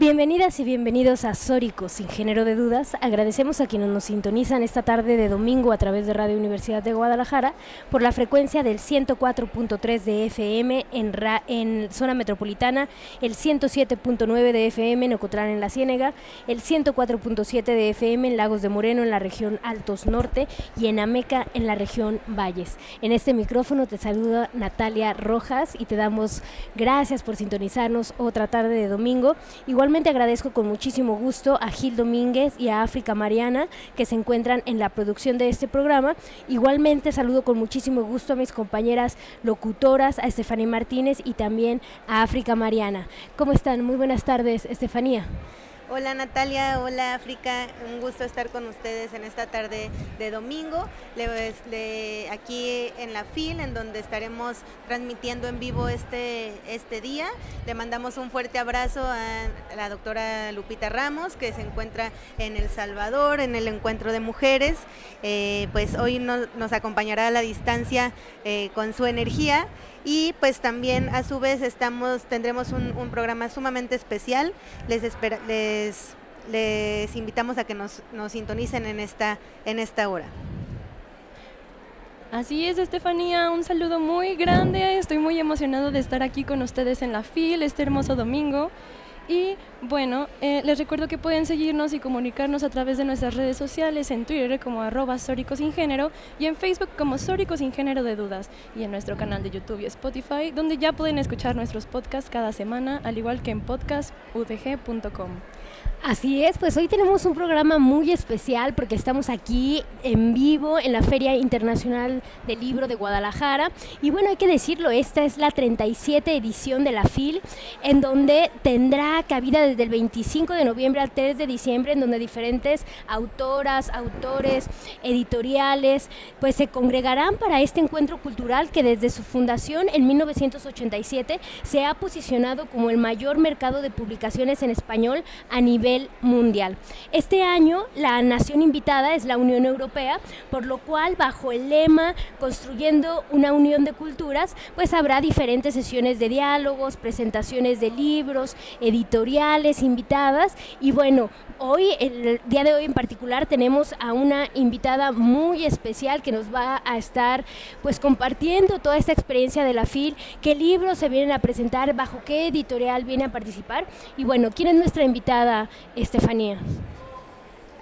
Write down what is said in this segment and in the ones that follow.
Bienvenidas y bienvenidos a Sórico, sin género de dudas. Agradecemos a quienes nos sintonizan esta tarde de domingo a través de Radio Universidad de Guadalajara por la frecuencia del 104.3 de FM en, zona metropolitana, el 107.9 de FM en Ocotlán en la Ciénega, el 104.7 de FM en Lagos de Moreno en la región Altos Norte y en Ameca en la región Valles. En este micrófono te saluda Natalia Rojas y te damos gracias por sintonizarnos otra tarde de domingo. Igual agradezco con muchísimo gusto a Gil Domínguez y a África Mariana que se encuentran en la producción de este programa. Igualmente saludo con muchísimo gusto a mis compañeras locutoras, a Estefanía Martínez y también a África Mariana. ¿Cómo están? Muy buenas tardes, Estefanía. Hola Natalia, hola África, un gusto estar con ustedes en esta tarde de domingo, aquí en la FIL, en donde estaremos transmitiendo en vivo este, este día. Le mandamos un fuerte abrazo a la doctora Lupita Ramos, que se encuentra en El Salvador, en el encuentro de mujeres. Eh, pues hoy nos, acompañará a la distancia eh, con su energía y pues también a su vez estamos tendremos un, programa sumamente especial les, les, les invitamos a que nos, nos sintonicen en esta en esta hora Así es, Estefanía, un saludo muy grande. Estoy muy emocionado de estar aquí con ustedes en la FIL este hermoso domingo. Y bueno, eh, les recuerdo que pueden seguirnos y comunicarnos a través de nuestras redes sociales, en Twitter como arroba Sin Género y en Facebook como Sórico Sin Género de Dudas y en nuestro canal de YouTube y Spotify, donde ya pueden escuchar nuestros podcasts cada semana, al igual que en podcastudg.com. Así es, pues hoy tenemos un programa muy especial porque estamos aquí en vivo en la Feria Internacional del Libro de Guadalajara. Y bueno, hay que decirlo, esta es la 37 edición de la FIL, en donde tendrá cabida desde el 25 de noviembre al 3 de diciembre, en donde diferentes autoras, autores, editoriales, pues se congregarán para este encuentro cultural que desde su fundación en 1987 se ha posicionado como el mayor mercado de publicaciones en español a nivel mundial. Este año la nación invitada es la Unión Europea, por lo cual bajo el lema Construyendo una Unión de Culturas, pues habrá diferentes sesiones de diálogos, presentaciones de libros, editoriales invitadas y bueno, hoy, el día de hoy en particular, tenemos a una invitada muy especial que nos va a estar pues compartiendo toda esta experiencia de la FIL, qué libros se vienen a presentar, bajo qué editorial viene a participar y bueno, ¿quién es nuestra invitada Estefanía.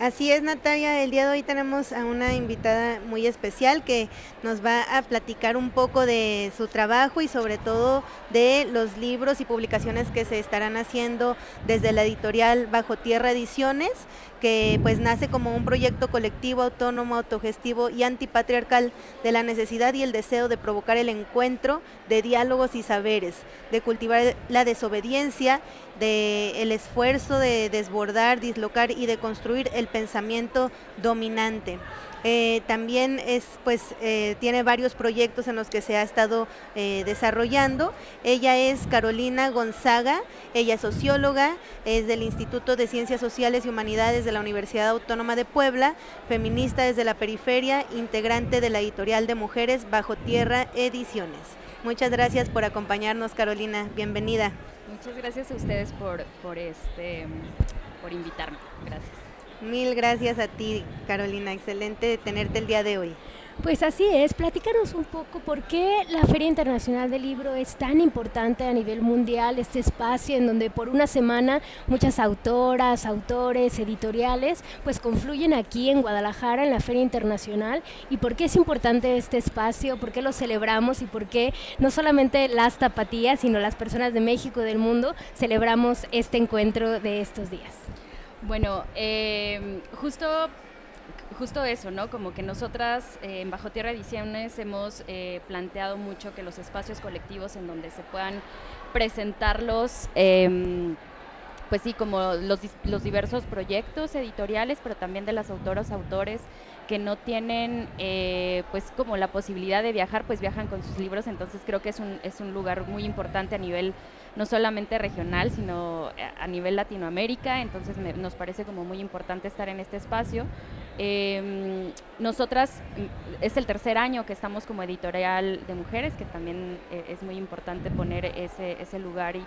Así es, Natalia. El día de hoy tenemos a una invitada muy especial que nos va a platicar un poco de su trabajo y sobre todo de los libros y publicaciones que se estarán haciendo desde la editorial Bajo Tierra Ediciones que pues nace como un proyecto colectivo, autónomo, autogestivo y antipatriarcal de la necesidad y el deseo de provocar el encuentro de diálogos y saberes, de cultivar la desobediencia, de el esfuerzo de desbordar, dislocar y de construir el pensamiento dominante. Eh, también es, pues, eh, tiene varios proyectos en los que se ha estado eh, desarrollando. Ella es Carolina Gonzaga, ella es socióloga, es del Instituto de Ciencias Sociales y Humanidades de la Universidad Autónoma de Puebla, feminista desde la periferia, integrante de la editorial de mujeres Bajo Tierra Ediciones. Muchas gracias por acompañarnos, Carolina. Bienvenida. Muchas gracias a ustedes por, por, este, por invitarme. Gracias. Mil gracias a ti, Carolina. Excelente tenerte el día de hoy. Pues así es, platícanos un poco por qué la Feria Internacional del Libro es tan importante a nivel mundial, este espacio en donde por una semana muchas autoras, autores, editoriales, pues confluyen aquí en Guadalajara en la Feria Internacional y por qué es importante este espacio, por qué lo celebramos y por qué no solamente las tapatías, sino las personas de México y del mundo celebramos este encuentro de estos días. Bueno, eh, justo justo eso, ¿no? Como que nosotras eh, en Bajo Tierra Ediciones hemos eh, planteado mucho que los espacios colectivos en donde se puedan presentarlos. Em, pues sí, como los, los diversos proyectos editoriales, pero también de las autoras, autores que no tienen eh, pues como la posibilidad de viajar, pues viajan con sus libros, entonces creo que es un, es un lugar muy importante a nivel no solamente regional, sino a nivel Latinoamérica, entonces nos parece como muy importante estar en este espacio. Em, nosotras mm, es el tercer año que estamos como editorial de mujeres, que también eh, es muy importante poner ese, ese lugar y,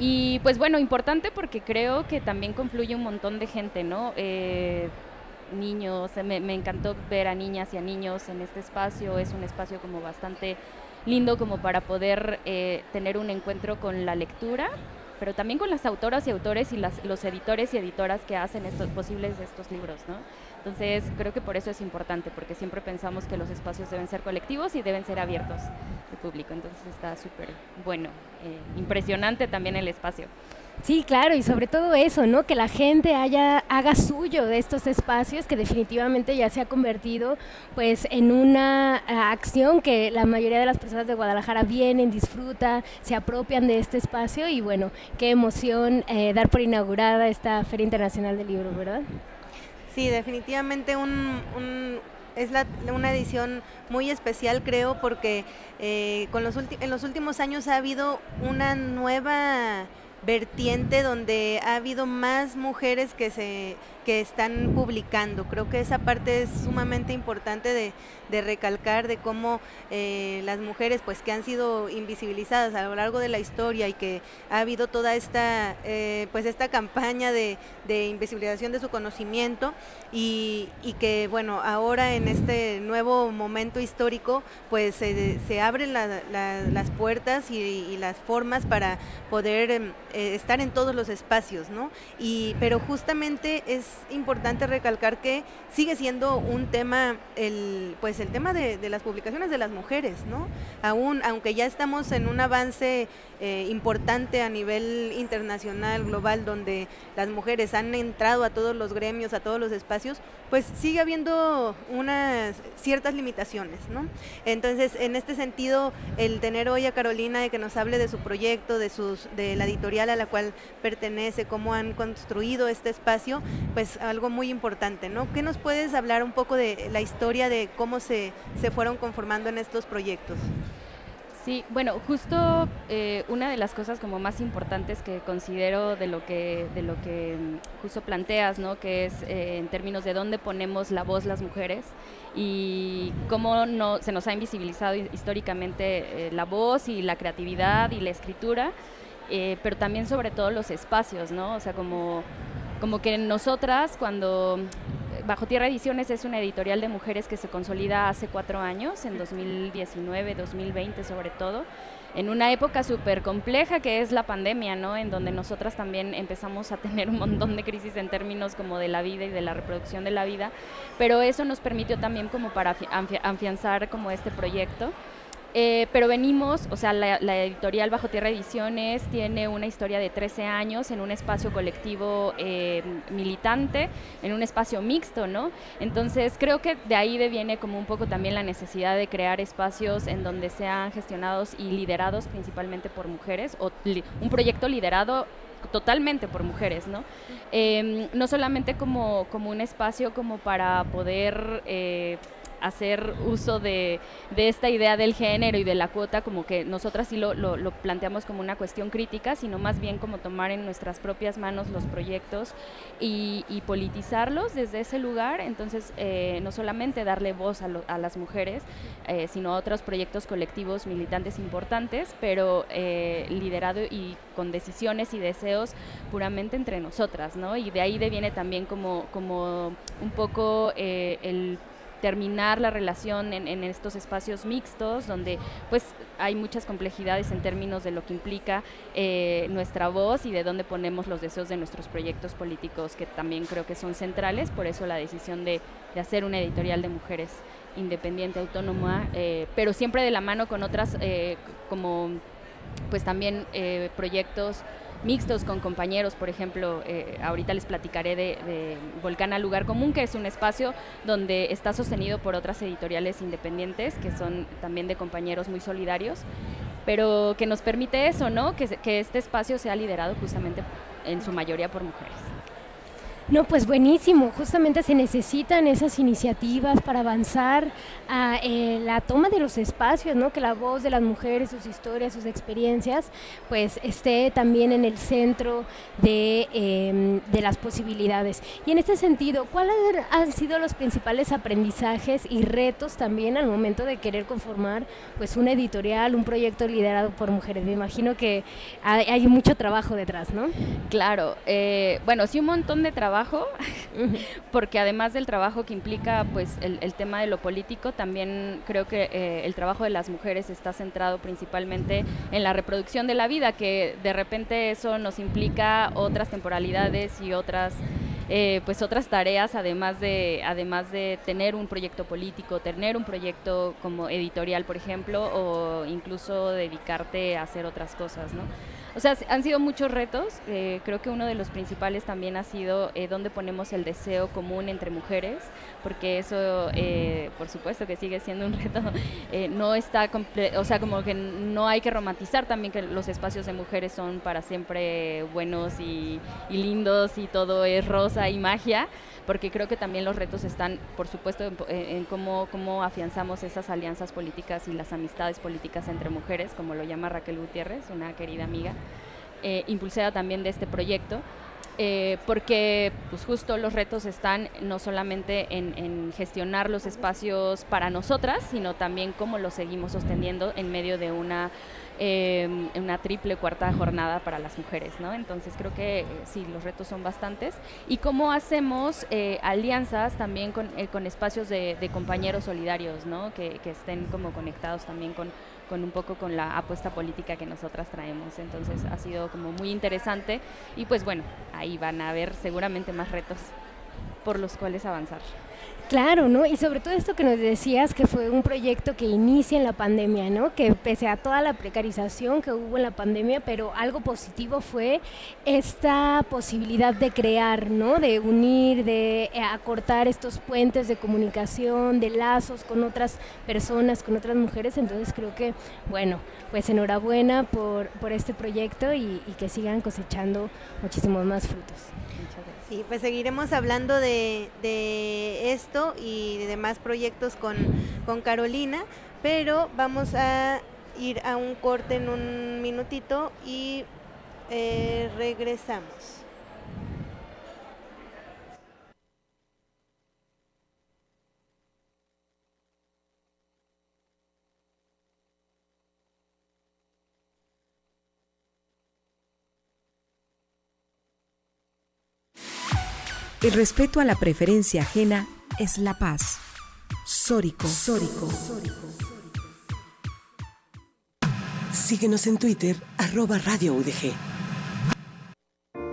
y pues bueno, importante porque creo que también confluye un montón de gente, ¿no? Eh, niños, me, encantó ver a niñas y a niños en este espacio, es un espacio como bastante lindo como para poder eh, tener un encuentro con la lectura, pero también con las autoras y autores y las, los editores y editoras que hacen estos posibles estos libros, ¿no? Entonces creo que por eso es importante, porque siempre pensamos que los espacios deben ser colectivos y deben ser abiertos al público. Entonces está súper bueno, eh, impresionante también el espacio. Sí, claro, y sobre todo eso, ¿no? Que la gente haya, haga suyo de estos espacios que definitivamente ya se ha convertido pues en una eh, acción que la mayoría de las personas de Guadalajara vienen, disfrutan, se apropian de este espacio y bueno, qué emoción eh, dar por inaugurada esta Feria Internacional del Libro, ¿verdad? Sí, definitivamente un, es una edición muy especial, creo, porque eh, con los en los últimos años ha habido una nueva vertiente donde ha habido más mujeres que se que están publicando. Creo que esa parte es sumamente importante de, recalcar de cómo eh, las mujeres pues que han sido invisibilizadas a lo largo de la historia y que ha habido toda esta eh, pues esta campaña de, invisibilización de su conocimiento y, que bueno ahora en este nuevo momento histórico pues se, abren las puertas y, las formas para poder em, eh, estar en todos los espacios, ¿no? Y, pero justamente es importante recalcar que sigue siendo un tema, el, pues el tema de, las publicaciones de las mujeres, ¿no? Aún, aunque ya estamos en un avance eh, importante a nivel internacional, global, donde las mujeres han entrado a todos los gremios, a todos los espacios, pues sigue habiendo unas ciertas limitaciones, ¿no? Entonces, en este sentido, el tener hoy a Carolina de que nos hable de su proyecto, de sus, de la editorial a la cual pertenece, cómo han construido este espacio, pues algo muy importante, ¿no? ¿Qué nos puedes hablar un poco de la historia de cómo se, se fueron conformando en estos proyectos? Sí, bueno, justo eh, una de las cosas como más importantes que considero de lo que, de lo que mm, justo planteas, ¿no? Que es eh, en términos de dónde ponemos la voz las mujeres y cómo no, se nos ha invisibilizado históricamente eh, la voz y la creatividad y la escritura, pero también sobre todo los espacios, ¿no? O sea, como, como que nosotras cuando Bajo Tierra Ediciones es una editorial de mujeres que se consolida hace cuatro años, en 2019, 2020 sobre todo, en una época súper compleja que es la pandemia, ¿no? En donde nosotras también empezamos a tener un montón de crisis en términos como de la vida y de la reproducción de la vida, pero eso nos permitió también como para afianzar como este proyecto. Eh, pero venimos, o sea, la, editorial Bajo Tierra Ediciones tiene una historia de 13 años en un espacio colectivo eh, militante, en un espacio mixto, ¿no? Entonces creo que de ahí viene como un poco también la necesidad de crear espacios en donde sean gestionados y liderados principalmente por mujeres, o un proyecto liderado totalmente por mujeres, ¿no? Em, no solamente como, como un espacio como para poder eh, hacer uso de, esta idea del género y de la cuota, como que nosotras sí lo, lo, planteamos como una cuestión crítica, sino más bien como tomar en nuestras propias manos los proyectos y, politizarlos desde ese lugar. Entonces, eh, no solamente darle voz a, las mujeres, eh, sino a otros proyectos colectivos militantes importantes, pero eh, liderado y con decisiones y deseos puramente entre nosotras, ¿no? Y de ahí viene también como, como un poco el terminar la relación en, estos espacios mixtos donde pues hay muchas complejidades en términos de lo que implica eh, nuestra voz y de dónde ponemos los deseos de nuestros proyectos políticos que también creo que son centrales, por eso la decisión de, hacer una editorial de mujeres independiente, autónoma, eh, pero siempre de la mano con otras eh, como pues también proyectos mixtos con compañeros, por ejemplo, eh, ahorita les platicaré de, Volcán al Lugar Común, que es un espacio donde está sostenido por otras editoriales independientes, que son también de compañeros muy solidarios. pero que nos permite eso, ¿no? Que este espacio sea liderado justamente en su mayoría por mujeres. No, pues buenísimo. Justamente se necesitan esas iniciativas para avanzar a eh, la toma de los espacios, ¿no? Que la voz de las mujeres, sus historias, sus experiencias, pues esté también en el centro de, em, de las posibilidades. Y en este sentido, ¿cuáles han sido los principales aprendizajes y retos también al momento de querer conformar, pues, una editorial, un proyecto liderado por mujeres? Me imagino que hay, hay mucho trabajo detrás, ¿no? Claro. Eh, bueno, sí, un montón de trabajo porque además del trabajo que implica pues el, tema de lo político, también creo que eh, el trabajo de las mujeres está centrado principalmente en la reproducción de la vida, que de repente eso nos implica otras temporalidades y otras eh, pues otras tareas además de además de tener un proyecto político tener un proyecto como editorial por ejemplo o incluso dedicarte a hacer otras cosas no o sea, han sido muchos retos. Eh, creo que uno de los principales también ha sido eh, dónde ponemos el deseo común entre mujeres, porque eso, eh, por supuesto, que sigue siendo un reto. Eh, no está, o sea, como que no hay que romantizar también que los espacios de mujeres son para siempre buenos y, y lindos y todo es rosa y magia porque creo que también los retos están, por supuesto, en, cómo, cómo afianzamos esas alianzas políticas y las amistades políticas entre mujeres, como lo llama Raquel Gutiérrez, una querida amiga, eh, impulsada también de este proyecto. Eh, porque pues justo los retos están no solamente en, en, gestionar los espacios para nosotras, sino también cómo los seguimos sosteniendo en medio de una eh, una triple cuarta jornada para las mujeres, ¿no? Entonces creo que eh, sí, los retos son bastantes. Y cómo hacemos eh, alianzas también con, eh, con espacios de, de, compañeros solidarios, ¿no? Que, que, estén como conectados también con, con un poco con la apuesta política que nosotras traemos. Entonces ha sido como muy interesante y pues bueno, ahí van a haber seguramente más retos por los cuales avanzar. Claro, ¿no? Y sobre todo esto que nos decías, que fue un proyecto que inicia en la pandemia, ¿no? Que pese a toda la precarización que hubo en la pandemia, pero algo positivo fue esta posibilidad de crear, ¿no? De unir, de eh, acortar estos puentes de comunicación, de lazos con otras personas, con otras mujeres. Entonces creo que, bueno, pues enhorabuena por, por este proyecto y, y que sigan cosechando muchísimos más frutos. Sí, pues seguiremos hablando de, de, esto y de demás proyectos con, con Carolina, pero vamos a ir a un corte en un minutito y eh, regresamos. El respeto a la preferencia ajena es la paz. Sórico. Sórico. Síguenos en Twitter, arroba Radio UDG.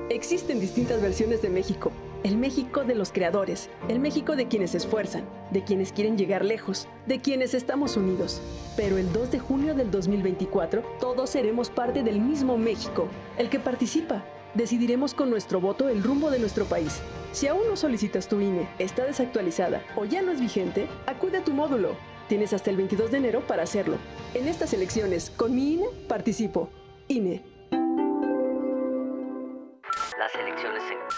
Existen distintas versiones de México. El México de los creadores, el México de quienes se esfuerzan, de quienes quieren llegar lejos, de quienes estamos unidos. Pero el 2 de junio del 2024, todos seremos parte del mismo México, el que participa, decidiremos con nuestro voto el rumbo de nuestro país. Si aún no solicitas tu INE, está desactualizada o ya no es vigente, acude a tu módulo. Tienes hasta el 22 de enero para hacerlo. En estas elecciones, con mi INE, participo. INE.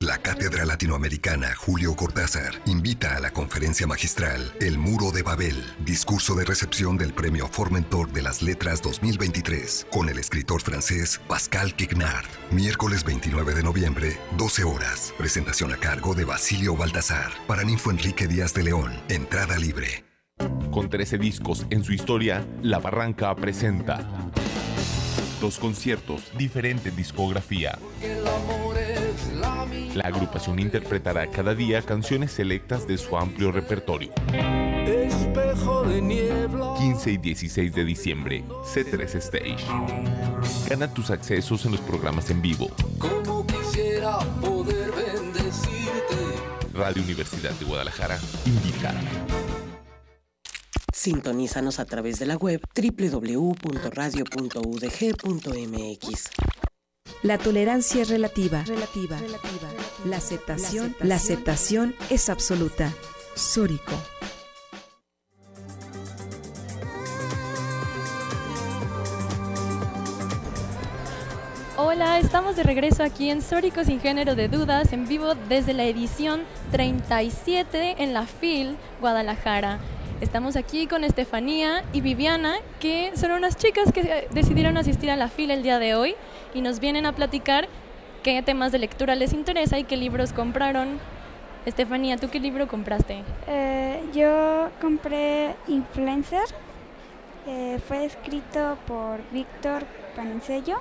La Cátedra Latinoamericana Julio Cortázar invita a la conferencia magistral El Muro de Babel, discurso de recepción del Premio Formentor de las Letras 2023, con el escritor francés Pascal Quignard. Miércoles 29 de noviembre, 12 horas. Presentación a cargo de Basilio Baltasar. Para Ninfo Enrique Díaz de León. Entrada libre. Con 13 discos en su historia, La Barranca presenta dos conciertos, diferente discografía. La agrupación interpretará cada día canciones selectas de su amplio repertorio. Espejo debajo de niebla. 15 y 16 de diciembre, C3 Stage. Gana tus accesos en los programas en vivo. Como quisiera poder bendecirte. Radio Universidad de Guadalajara invita. Sintonízanos a través de la web www.radio.udg.mx. La tolerancia es relativa. Relativa. La aceptación, la aceptación es absoluta. Sórico. Hola, estamos de regreso aquí en Sórico sin género de dudas, en vivo desde la edición 37 en la FIL Guadalajara. Estamos aquí con Estefanía y Viviana, que son unas chicas que decidieron asistir a la FIL el día de hoy y nos vienen a platicar qué temas de lectura les interesa y qué libros compraron. Estefanía, ¿tú qué libro compraste? Eh, yo compré Influencer. Eh, fue escrito por Víctor Panincello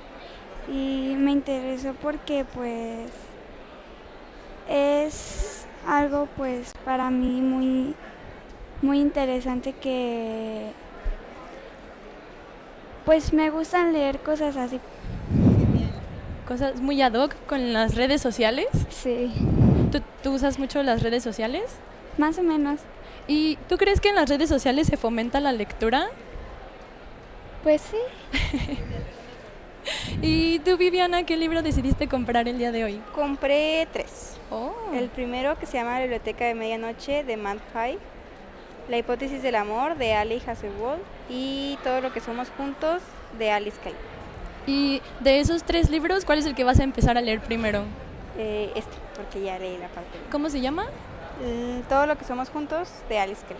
y me interesó porque pues es algo pues para mí muy muy interesante que pues me gustan leer cosas así. Cosas muy ad hoc con las redes sociales. Sí. ¿Tú, ¿Tú, usas mucho las redes sociales? Más o menos. ¿Y tú crees que en las redes sociales se fomenta la lectura? Pues sí. ¿Y tú, Viviana, qué libro decidiste comprar el día de hoy? Compré tres. Oh. El primero que se llama La Biblioteca de Medianoche de Matt Haig, La hipótesis del amor de Ali Hasselwold y Todo lo que somos juntos de Alice Kay. Y de esos tres libros, ¿cuál es el que vas a empezar a leer primero? Eh, este, porque ya leí la parte. ¿Cómo se llama? Mm, Todo lo que somos juntos de Alice Kay.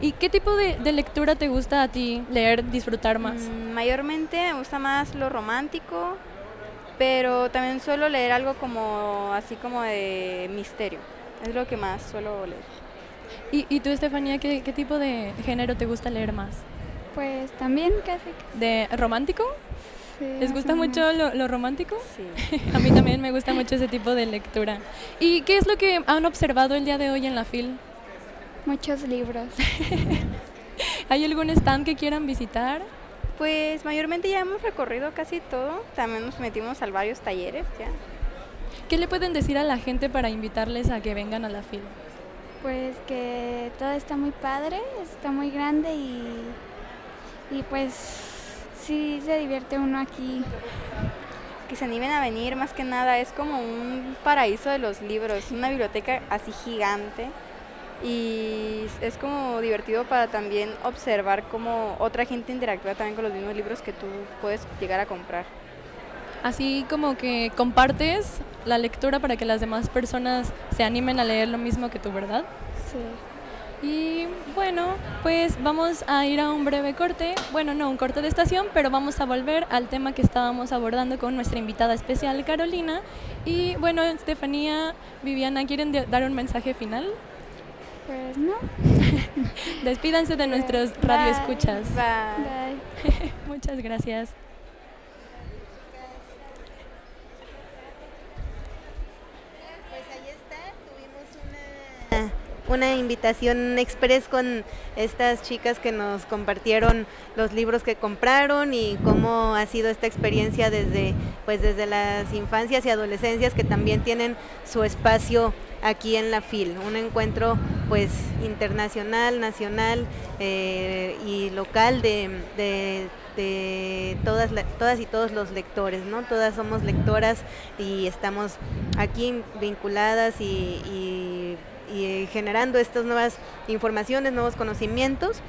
¿Y qué tipo de, de, lectura te gusta a ti leer, disfrutar más? Mm, mayormente me gusta más lo romántico, pero también suelo leer algo como así como de misterio. Es lo que más suelo leer. ¿Y, y tú, Estefanía, ¿qué, qué tipo de género te gusta leer más? Pues también casi. ¿De romántico? Sí, ¿Les gusta mucho lo, lo, romántico? Sí. a mí también me gusta mucho ese tipo de lectura. ¿Y qué es lo que han observado el día de hoy en la FIL? Muchos libros. ¿Hay algún stand que quieran visitar? Pues mayormente ya hemos recorrido casi todo. También nos metimos a varios talleres ya. ¿Qué le pueden decir a la gente para invitarles a que vengan a la FIL? Pues que todo está muy padre, está muy grande y, y pues sí se divierte uno aquí. Que se animen a venir, más que nada, es como un paraíso de los libros, una biblioteca así gigante y es como divertido para también observar cómo otra gente interactúa también con los mismos libros que tú puedes llegar a comprar. Así como que compartes la lectura para que las demás personas se animen a leer lo mismo que tú, ¿verdad? Sí. Y bueno, pues vamos a ir a un breve corte, bueno, no un corte de estación, pero vamos a volver al tema que estábamos abordando con nuestra invitada especial, Carolina. Y bueno, Estefanía, Viviana, ¿quieren dar un mensaje final? Pues no. Despídanse de nuestros radioescuchas. Bye. Bye. Muchas gracias. Pues ahí está, tuvimos una, invitación express con estas chicas que nos compartieron los libros que compraron y cómo ha sido esta experiencia desde, pues desde las infancias y adolescencias que también tienen su espacio aquí en la FIL, un encuentro pues internacional, nacional eh, y local de, de, todas, todas y todos los lectores, ¿no? Todas somos lectoras y estamos aquí vinculadas y, y generando estas nuevas informaciones, nuevos conocimientos.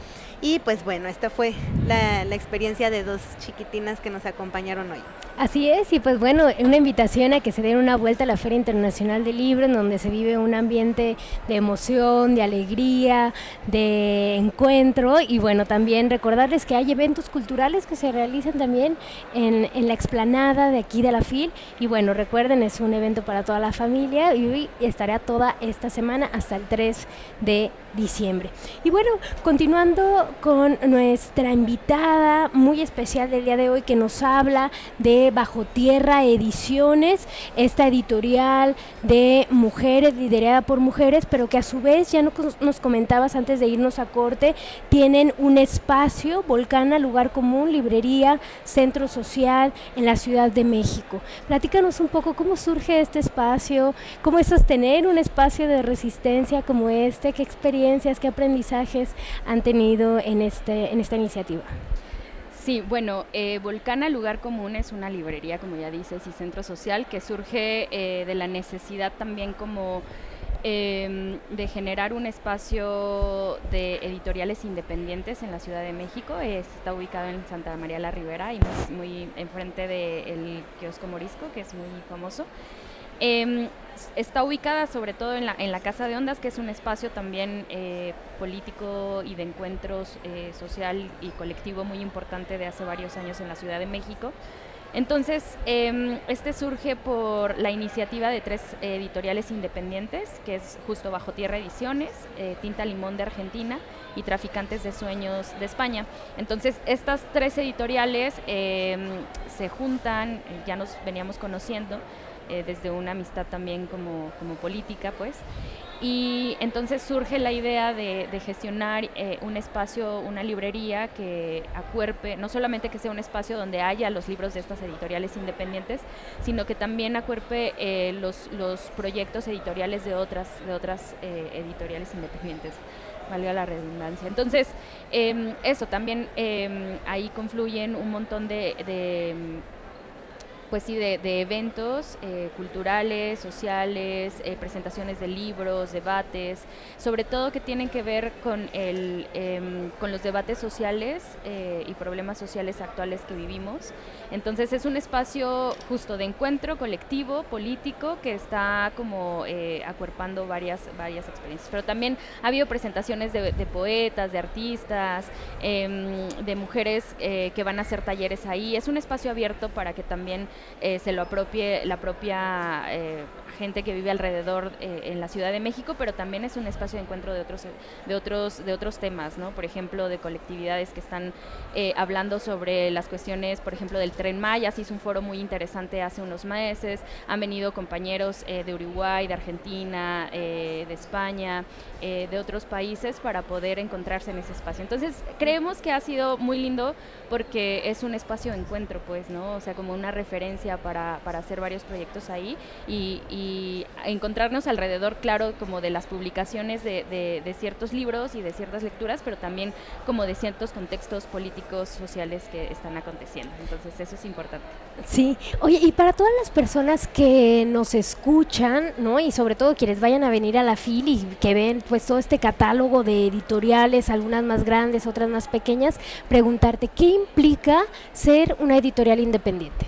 Y pues bueno, esta fue la, experiencia de dos chiquitinas que nos acompañaron hoy. Así es, y pues bueno, una invitación a que se den una vuelta a la Feria Internacional del Libro, en donde se vive un ambiente de emoción, de alegría, de encuentro, y bueno, también recordarles que hay eventos culturales que se realizan también en, en la explanada de aquí de la FIL, y bueno, recuerden, es un evento para toda la familia, y hoy estará toda esta semana hasta el 3 de diciembre. Y bueno, continuando con nuestra invitada muy especial del día de hoy que nos habla de Bajo Tierra Ediciones, esta editorial de mujeres, liderada por mujeres, pero que a su vez, ya nos comentabas antes de irnos a corte, tienen un espacio, Volcana, lugar común, librería, centro social en la Ciudad de México. Platícanos un poco cómo surge este espacio, cómo es sostener un espacio de resistencia como este, qué experiencias, qué aprendizajes han tenido en, este, en esta iniciativa. Sí, bueno, eh, Volcana Lugar Común es una librería, como ya dices, y centro social que surge eh, de la necesidad también como em, de generar un espacio de editoriales independientes en la Ciudad de México. está ubicado en Santa María la Ribera y muy, muy enfrente del kiosco Morisco, que es muy famoso. Em, está ubicada sobre todo en la, en la, Casa de Ondas, que es un espacio también eh, político y de encuentros eh, social y colectivo muy importante de hace varios años en la Ciudad de México. Entonces, em, este surge por la iniciativa de tres editoriales independientes, que es justo Bajo Tierra Ediciones, eh, Tinta Limón de Argentina y Traficantes de Sueños de España. Entonces, estas tres editoriales em, se juntan, ya nos veníamos conociendo, eh, desde una amistad también como, como, política, pues. Y entonces surge la idea de, gestionar eh, un espacio, una librería que acuerpe, no solamente que sea un espacio donde haya los libros de estas editoriales independientes, sino que también acuerpe eh, los, los proyectos editoriales de otras, de otras editoriales independientes valga la redundancia. Entonces, em, eso también em, ahí confluyen un montón de pues sí, de, eventos eh, culturales, sociales, eh, presentaciones de libros, debates, sobre todo que tienen que ver con, el, em, con los debates sociales eh, y problemas sociales actuales que vivimos. Entonces es un espacio justo de encuentro colectivo, político, que está como acuerpando varias, varias experiencias. Pero también ha habido presentaciones de, de poetas, de artistas, em, de mujeres que van a hacer talleres ahí. Es un espacio abierto para que también eh, se lo apropie la propia eh, gente que vive alrededor eh, en la Ciudad de México, pero también es un espacio de encuentro de otros, de otros, de otros temas, ¿no? Por ejemplo, de colectividades que están hablando sobre las cuestiones, por ejemplo, del Tren Maya, se hizo un foro muy interesante hace unos meses, han venido compañeros de Uruguay, de Argentina, de España, de otros países para poder encontrarse en ese espacio. Entonces, creemos que ha sido muy lindo porque es un espacio de encuentro, pues, ¿no? O sea, como una referencia para, para hacer varios proyectos ahí y, encontrarnos alrededor, claro, como de las publicaciones de, de, ciertos libros y de ciertas lecturas, pero también como de ciertos contextos políticos, sociales que están aconteciendo. Entonces, eso es importante. Sí, oye, y para todas las personas que nos escuchan, ¿no? Y sobre todo quienes vayan a venir a la FIL y que ven pues todo este catálogo de editoriales, algunas más grandes, otras más pequeñas, preguntarte, ¿qué implica ser una editorial independiente?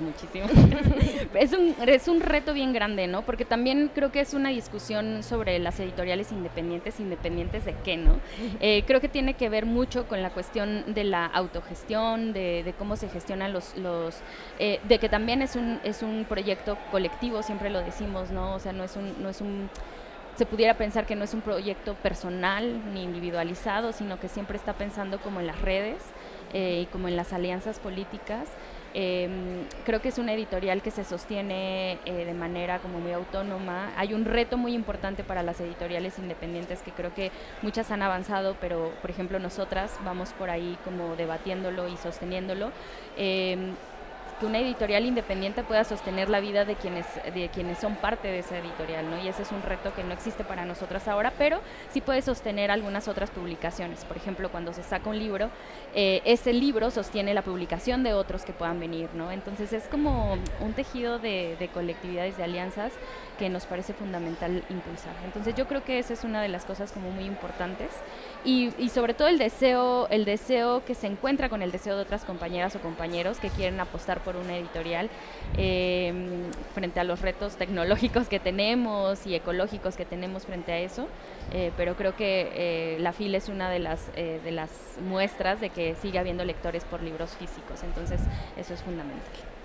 muchísimo. es, un, es un reto bien grande, ¿no? Porque también creo que es una discusión sobre las editoriales independientes, independientes de qué, ¿no? Eh, creo que tiene que ver mucho con la cuestión de la autogestión, de, cómo se gestionan los... los eh, de que también es un, es un proyecto colectivo, siempre lo decimos, ¿no? O sea, no es un... No es un se pudiera pensar que no es un proyecto personal ni individualizado, sino que siempre está pensando como en las redes eh, y como en las alianzas políticas. Em, creo que es una editorial que se sostiene eh, de manera como muy autónoma. Hay un reto muy importante para las editoriales independientes que creo que muchas han avanzado, pero por ejemplo nosotras vamos por ahí como debatiéndolo y sosteniéndolo. Em, que una editorial independiente pueda sostener la vida de quienes, de quienes son parte de esa editorial, ¿no? Y ese es un reto que no existe para nosotras ahora, pero sí puede sostener algunas otras publicaciones. Por ejemplo, cuando se saca un libro, eh, ese libro sostiene la publicación de otros que puedan venir, ¿no? Entonces es como un tejido de, de colectividades, de alianzas que nos parece fundamental impulsar. Entonces yo creo que esa es una de las cosas como muy importantes y, y sobre todo el deseo, el deseo que se encuentra con el deseo de otras compañeras o compañeros que quieren apostar por una editorial eh, frente a los retos tecnológicos que tenemos y ecológicos que tenemos frente a eso. Eh, pero creo que eh, la FIL es una de las, de las muestras de que sigue habiendo lectores por libros físicos, entonces eso es fundamental.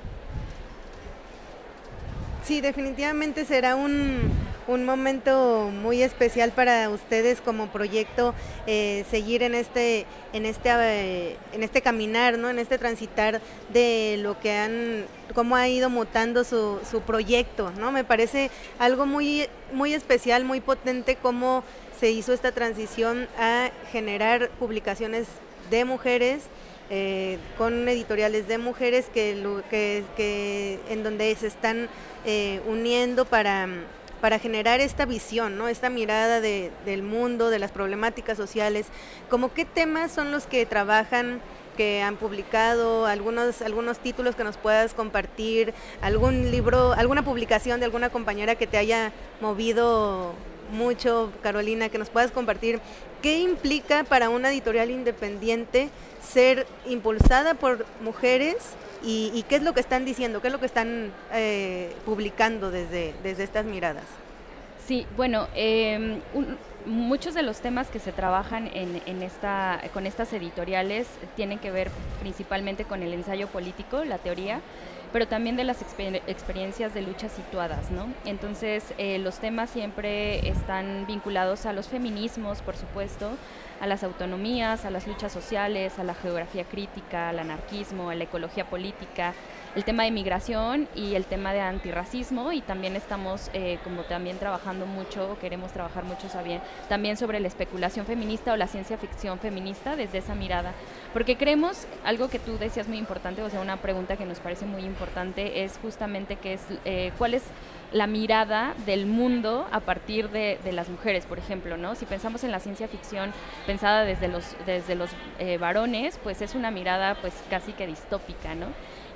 Sí, definitivamente será un, un momento muy especial para ustedes como proyecto eh, seguir en este, en este, eh, en este caminar, ¿no? En este transitar de lo que han, cómo ha ido mutando su, su proyecto, ¿no? Me parece algo muy, muy especial, muy potente cómo se hizo esta transición a generar publicaciones de mujeres eh, con editoriales de mujeres que, en donde se están eh, uniendo para, para generar esta visión, ¿no? esta mirada de, del mundo, de las problemáticas sociales, como qué temas son los que trabajan que han publicado, algunos, algunos títulos que nos puedas compartir, algún libro, alguna publicación de alguna compañera que te haya movido mucho, Carolina, que nos puedas compartir qué implica para una editorial independiente ser impulsada por mujeres y, qué es lo que están diciendo, qué es lo que están eh, publicando desde, desde estas miradas. Sí, bueno, em, muchos de los temas que se trabajan en, en, esta, con estas editoriales tienen que ver principalmente con el ensayo político, la teoría, pero también de las experiencias de lucha situadas, ¿no? Entonces, eh, los temas siempre están vinculados a los feminismos, por supuesto, a las autonomías, a las luchas sociales, a la geografía crítica, al anarquismo, a la ecología política, el tema de migración y el tema de antirracismo y también estamos eh, como también trabajando mucho, queremos trabajar mucho también sobre la especulación feminista o la ciencia ficción feminista desde esa mirada, porque creemos, algo que tú decías muy importante, o sea, una pregunta que nos parece muy importante es justamente que es eh, cuál es la mirada del mundo a partir de, las mujeres, por ejemplo, ¿no? Si pensamos en la ciencia ficción pensada desde los, desde los eh, varones, pues es una mirada pues casi que distópica, ¿no?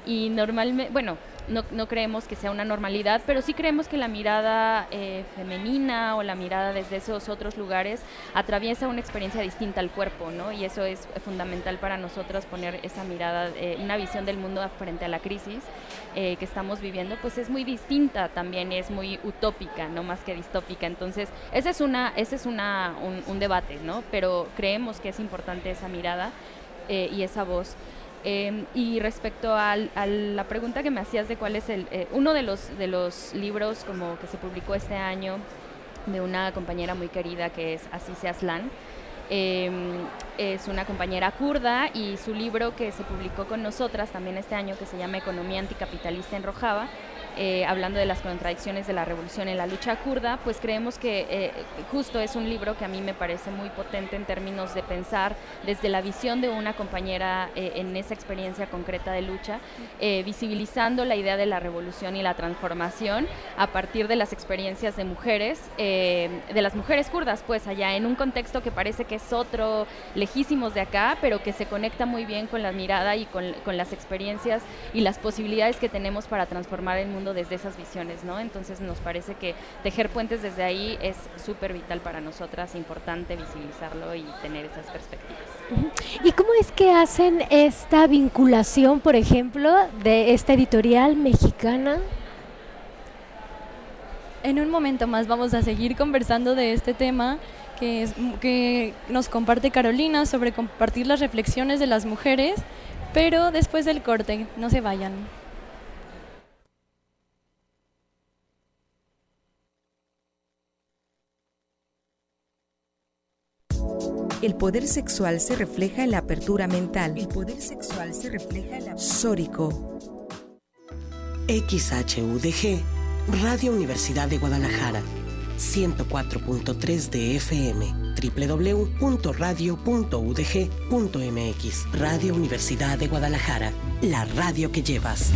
Y normalmente, bueno, no, no, creemos que sea una normalidad, pero sí creemos que la mirada eh, femenina o la mirada desde esos otros lugares atraviesa una experiencia distinta al cuerpo, ¿no? Y eso es fundamental para nosotros poner esa mirada, eh, una visión del mundo frente a la crisis eh, que estamos viviendo, pues es muy distinta también, es muy utópica, no más que distópica. Entonces, ese es, una, ese es una, un, un debate, ¿no? Pero creemos que es importante esa mirada y esa voz. Em, y respecto a la pregunta que me hacías de cuál es el eh, uno de los de los libros como que se publicó este año de una compañera muy querida que es Asise Aslan. Em, es una compañera kurda y su libro que se publicó con nosotras también este año que se llama Economía anticapitalista en Rojava eh, hablando de las contradicciones de la revolución en la lucha kurda, pues creemos que eh, justo es un libro que a mí me parece muy potente en términos de pensar desde la visión de una compañera eh, en esa experiencia concreta de lucha, visibilizando la idea de la revolución y la transformación a partir de las experiencias de mujeres, de las mujeres kurdas, pues allá en un contexto que parece que es otro, lejísimos de acá, pero que se conecta muy bien con la mirada y con, con las experiencias y las posibilidades que tenemos para transformar el mundo desde esas visiones, ¿no? Entonces nos parece que tejer puentes desde ahí es súper vital para nosotras, importante visibilizarlo y tener esas perspectivas. ¿Y cómo es que hacen esta vinculación, por ejemplo, de esta editorial mexicana? En un momento más vamos a seguir conversando de este tema que, es, que nos comparte Carolina sobre compartir las reflexiones de las mujeres, pero después del corte, no se vayan. El poder sexual se refleja en la apertura mental. El poder sexual se refleja en la... Sórico. XHUDG, Radio Universidad de Guadalajara. 104.3 de FM, www.radio.udg.mx. Radio Universidad de Guadalajara, la radio que llevas.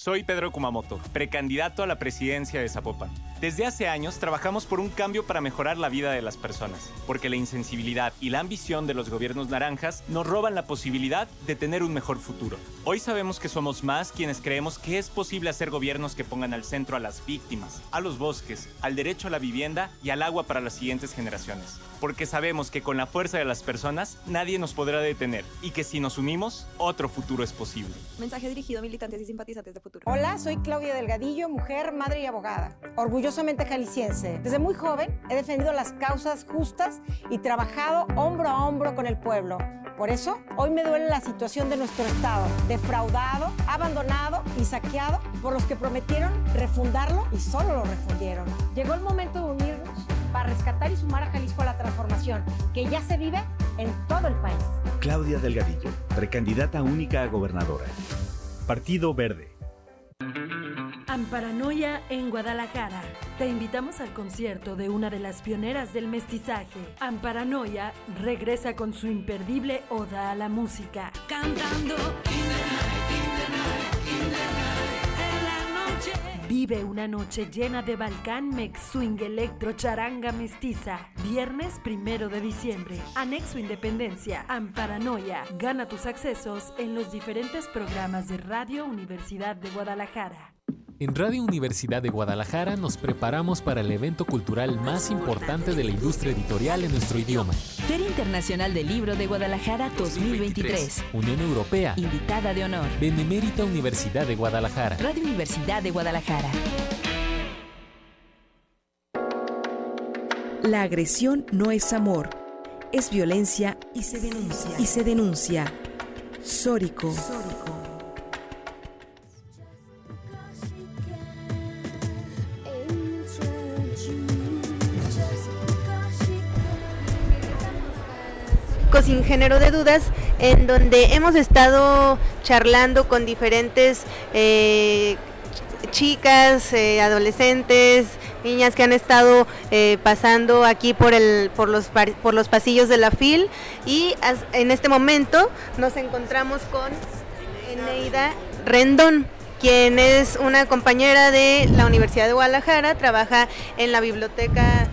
Soy Pedro Kumamoto, precandidato a la presidencia de Zapopan. Desde hace años trabajamos por un cambio para mejorar la vida de las personas, porque la insensibilidad y la ambición de los gobiernos naranjas nos roban la posibilidad de tener un mejor futuro. Hoy sabemos que somos más quienes creemos que es posible hacer gobiernos que pongan al centro a las víctimas, a los bosques, al derecho a la vivienda y al agua para las siguientes generaciones. Porque sabemos que con la fuerza de las personas nadie nos podrá detener y que si nos unimos, otro futuro es posible. Mensaje dirigido a militantes y simpatizantes de futuro. Hola, soy Claudia Delgadillo, mujer, madre y abogada. Orgullo orgullosamente jalisciense. Desde muy joven he defendido las causas justas y trabajado hombro a hombro con el pueblo Por eso, hoy me duele la situación de nuestro Estado, defraudado, abandonado y saqueado por los que prometieron refundarlo y solo lo refundieron. Llegó el momento de unirnos para rescatar y sumar a Jalisco a la transformación que ya se vive en todo el país. Claudia Delgadillo, precandidata única a gobernadora. Partido Verde. Amparanoia en Guadalajara. Te invitamos al concierto de una de las pioneras del mestizaje. Amparanoia regresa con su imperdible oda a la música. Cantando Vive una noche llena de Balcán Mex Swing Electro Charanga Mestiza. Viernes primero de diciembre. Anexo Independencia. Amparanoia. Gana tus accesos en los diferentes programas de Radio Universidad de Guadalajara. En Radio Universidad de Guadalajara nos preparamos para el evento cultural más importante de la industria editorial en nuestro idioma. Feria Internacional del Libro de Guadalajara 2023. Unión Europea. Invitada de honor. Benemérita Universidad de Guadalajara. Radio Universidad de Guadalajara. La agresión no es amor, es violencia y se denuncia. Y se denuncia. Sórico. Sin género de dudas, en donde hemos estado charlando con diferentes eh, chicas, eh, adolescentes, niñas que han estado eh, pasando aquí por el por los por los pasillos de la FIL y en este momento nos encontramos con Eneida Rendón quien es una compañera de la Universidad de Guadalajara, trabaja en la biblioteca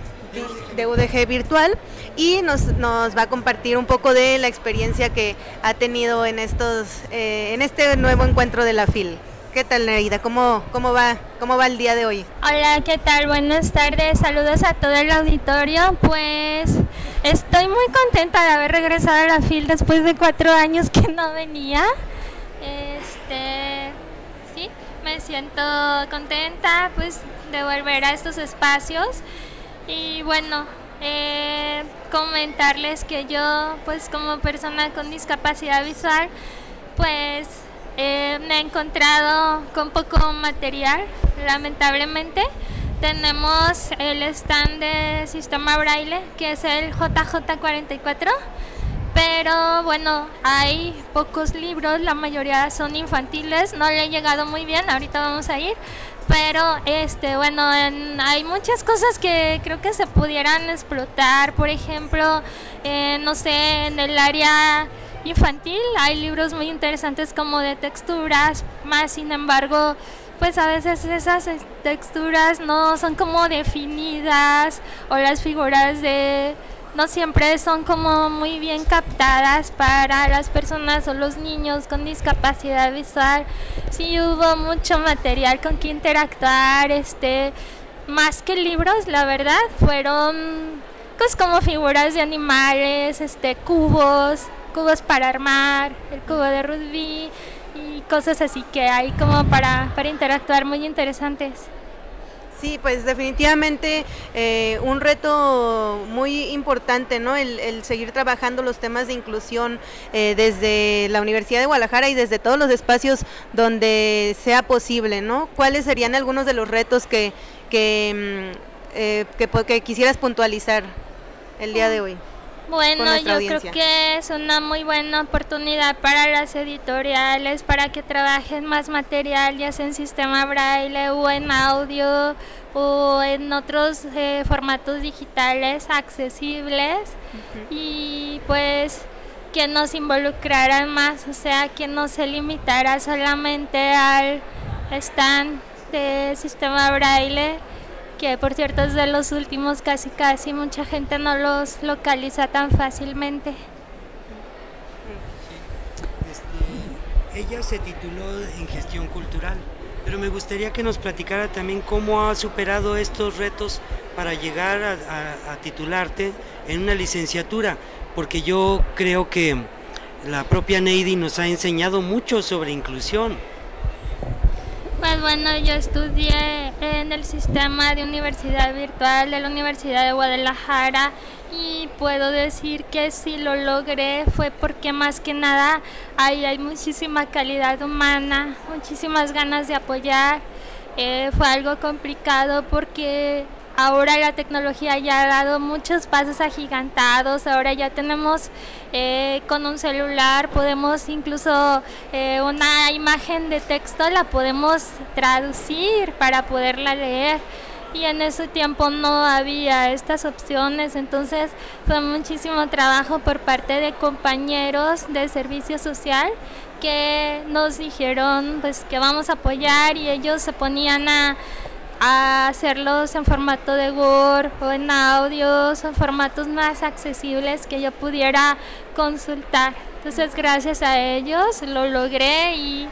de UDG virtual y nos, nos va a compartir un poco de la experiencia que ha tenido en, estos, eh, en este nuevo encuentro de la FIL. ¿Qué tal, Nereida? ¿Cómo, cómo, va, ¿Cómo va el día de hoy? Hola, ¿qué tal? Buenas tardes. Saludos a todo el auditorio. Pues estoy muy contenta de haber regresado a la FIL después de cuatro años que no venía. Este, sí, me siento contenta pues de volver a estos espacios. Y bueno, eh, comentarles que yo, pues como persona con discapacidad visual, pues eh, me he encontrado con poco material, lamentablemente. Tenemos el stand de sistema braille, que es el JJ44, pero bueno, hay pocos libros, la mayoría son infantiles, no le he llegado muy bien, ahorita vamos a ir, pero este bueno hay muchas cosas que creo que se pudieran explotar. Por ejemplo eh, no sé en el área infantil hay libros muy interesantes como de texturas más sin embargo pues a veces esas texturas no son como definidas o las figuras de no siempre son como muy bien captadas para las personas o los niños con discapacidad visual. Sí hubo mucho material con que interactuar, este, más que libros, la verdad, fueron pues como figuras de animales, este, cubos, cubos para armar, el cubo de rugby y cosas así que hay como para, para interactuar muy interesantes. Sí, pues definitivamente eh, un reto muy importante, ¿no? El, seguir trabajando los temas de inclusión eh, desde la Universidad de Guadalajara y desde todos los espacios donde sea posible, ¿no? ¿Cuáles serían algunos de los retos que, que, mm, eh, que quisieras puntualizar el día de hoy? Bueno, yo creo que es una muy buena oportunidad para las editoriales, para que trabajen más material, ya sea en sistema braille o en audio o en otros eh, formatos digitales accesibles. Y pues que nos involucraran más, o sea, que no se limitara solamente al stand de sistema braille que por cierto es de los últimos casi casi mucha gente no los localiza tan fácilmente. Este, ella se tituló en gestión cultural, pero me gustaría que nos platicara también cómo ha superado estos retos para llegar a, a titularte en una licenciatura, porque yo creo que la propia Neidy nos ha enseñado mucho sobre inclusión. Pues bueno, yo estudié en el sistema de universidad virtual de la Universidad de Guadalajara y puedo decir que si lo logré fue porque más que nada ahí hay muchísima calidad humana, muchísimas ganas de apoyar. Eh, fue algo complicado porque ahora la tecnología ya ha dado muchos pasos agigantados, ahora ya tenemos eh, con un celular, podemos incluso eh, una imagen de texto la podemos traducir para poderla leer. Y en ese tiempo no había estas opciones, entonces fue muchísimo trabajo por parte de compañeros de servicio social que nos dijeron pues que vamos a apoyar y ellos se ponían a, a hacerlos en formato de Word o en audios en formatos más accesibles que yo pudiera consultar. Entonces gracias a ellos lo logré y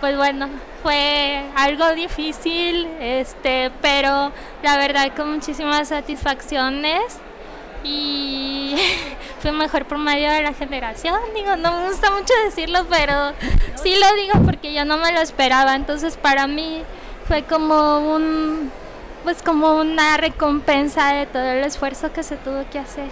pues bueno, fue algo difícil, este, pero la verdad con muchísimas satisfacciones y fue mejor por medio de la generación, digo, no me gusta mucho decirlo, pero sí lo digo porque yo no me lo esperaba, entonces para mí fue como un pues como una recompensa de todo el esfuerzo que se tuvo que hacer.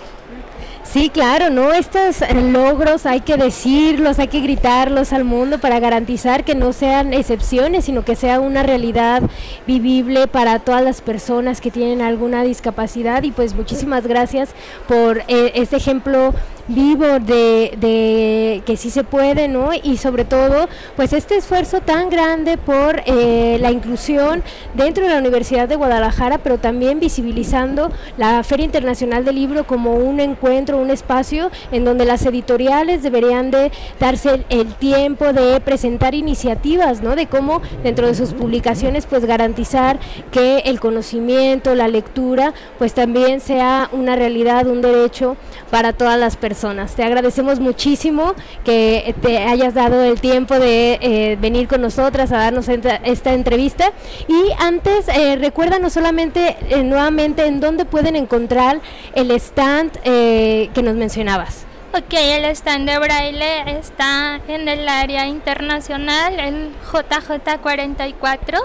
Sí, claro, ¿no? Estos eh, logros hay que decirlos, hay que gritarlos al mundo para garantizar que no sean excepciones, sino que sea una realidad vivible para todas las personas que tienen alguna discapacidad. Y pues muchísimas gracias por eh, este ejemplo vivo de, que sí se puede, ¿no? Y sobre todo, pues este esfuerzo tan grande por eh, la inclusión dentro de la Universidad de Guadalajara, pero también visibilizando la Feria Internacional del Libro como un encuentro, un espacio en donde las editoriales deberían de darse el, tiempo de presentar iniciativas, ¿no? De cómo dentro de sus publicaciones, pues garantizar que el conocimiento, la lectura, pues también sea una realidad, un derecho para todas las personas te agradecemos muchísimo que te hayas dado el tiempo de eh, venir con nosotras a darnos esta entrevista. Y antes, eh, recuérdanos solamente eh, nuevamente en dónde pueden encontrar el stand eh, que nos mencionabas. Ok, el stand de braille está en el área internacional, el JJ44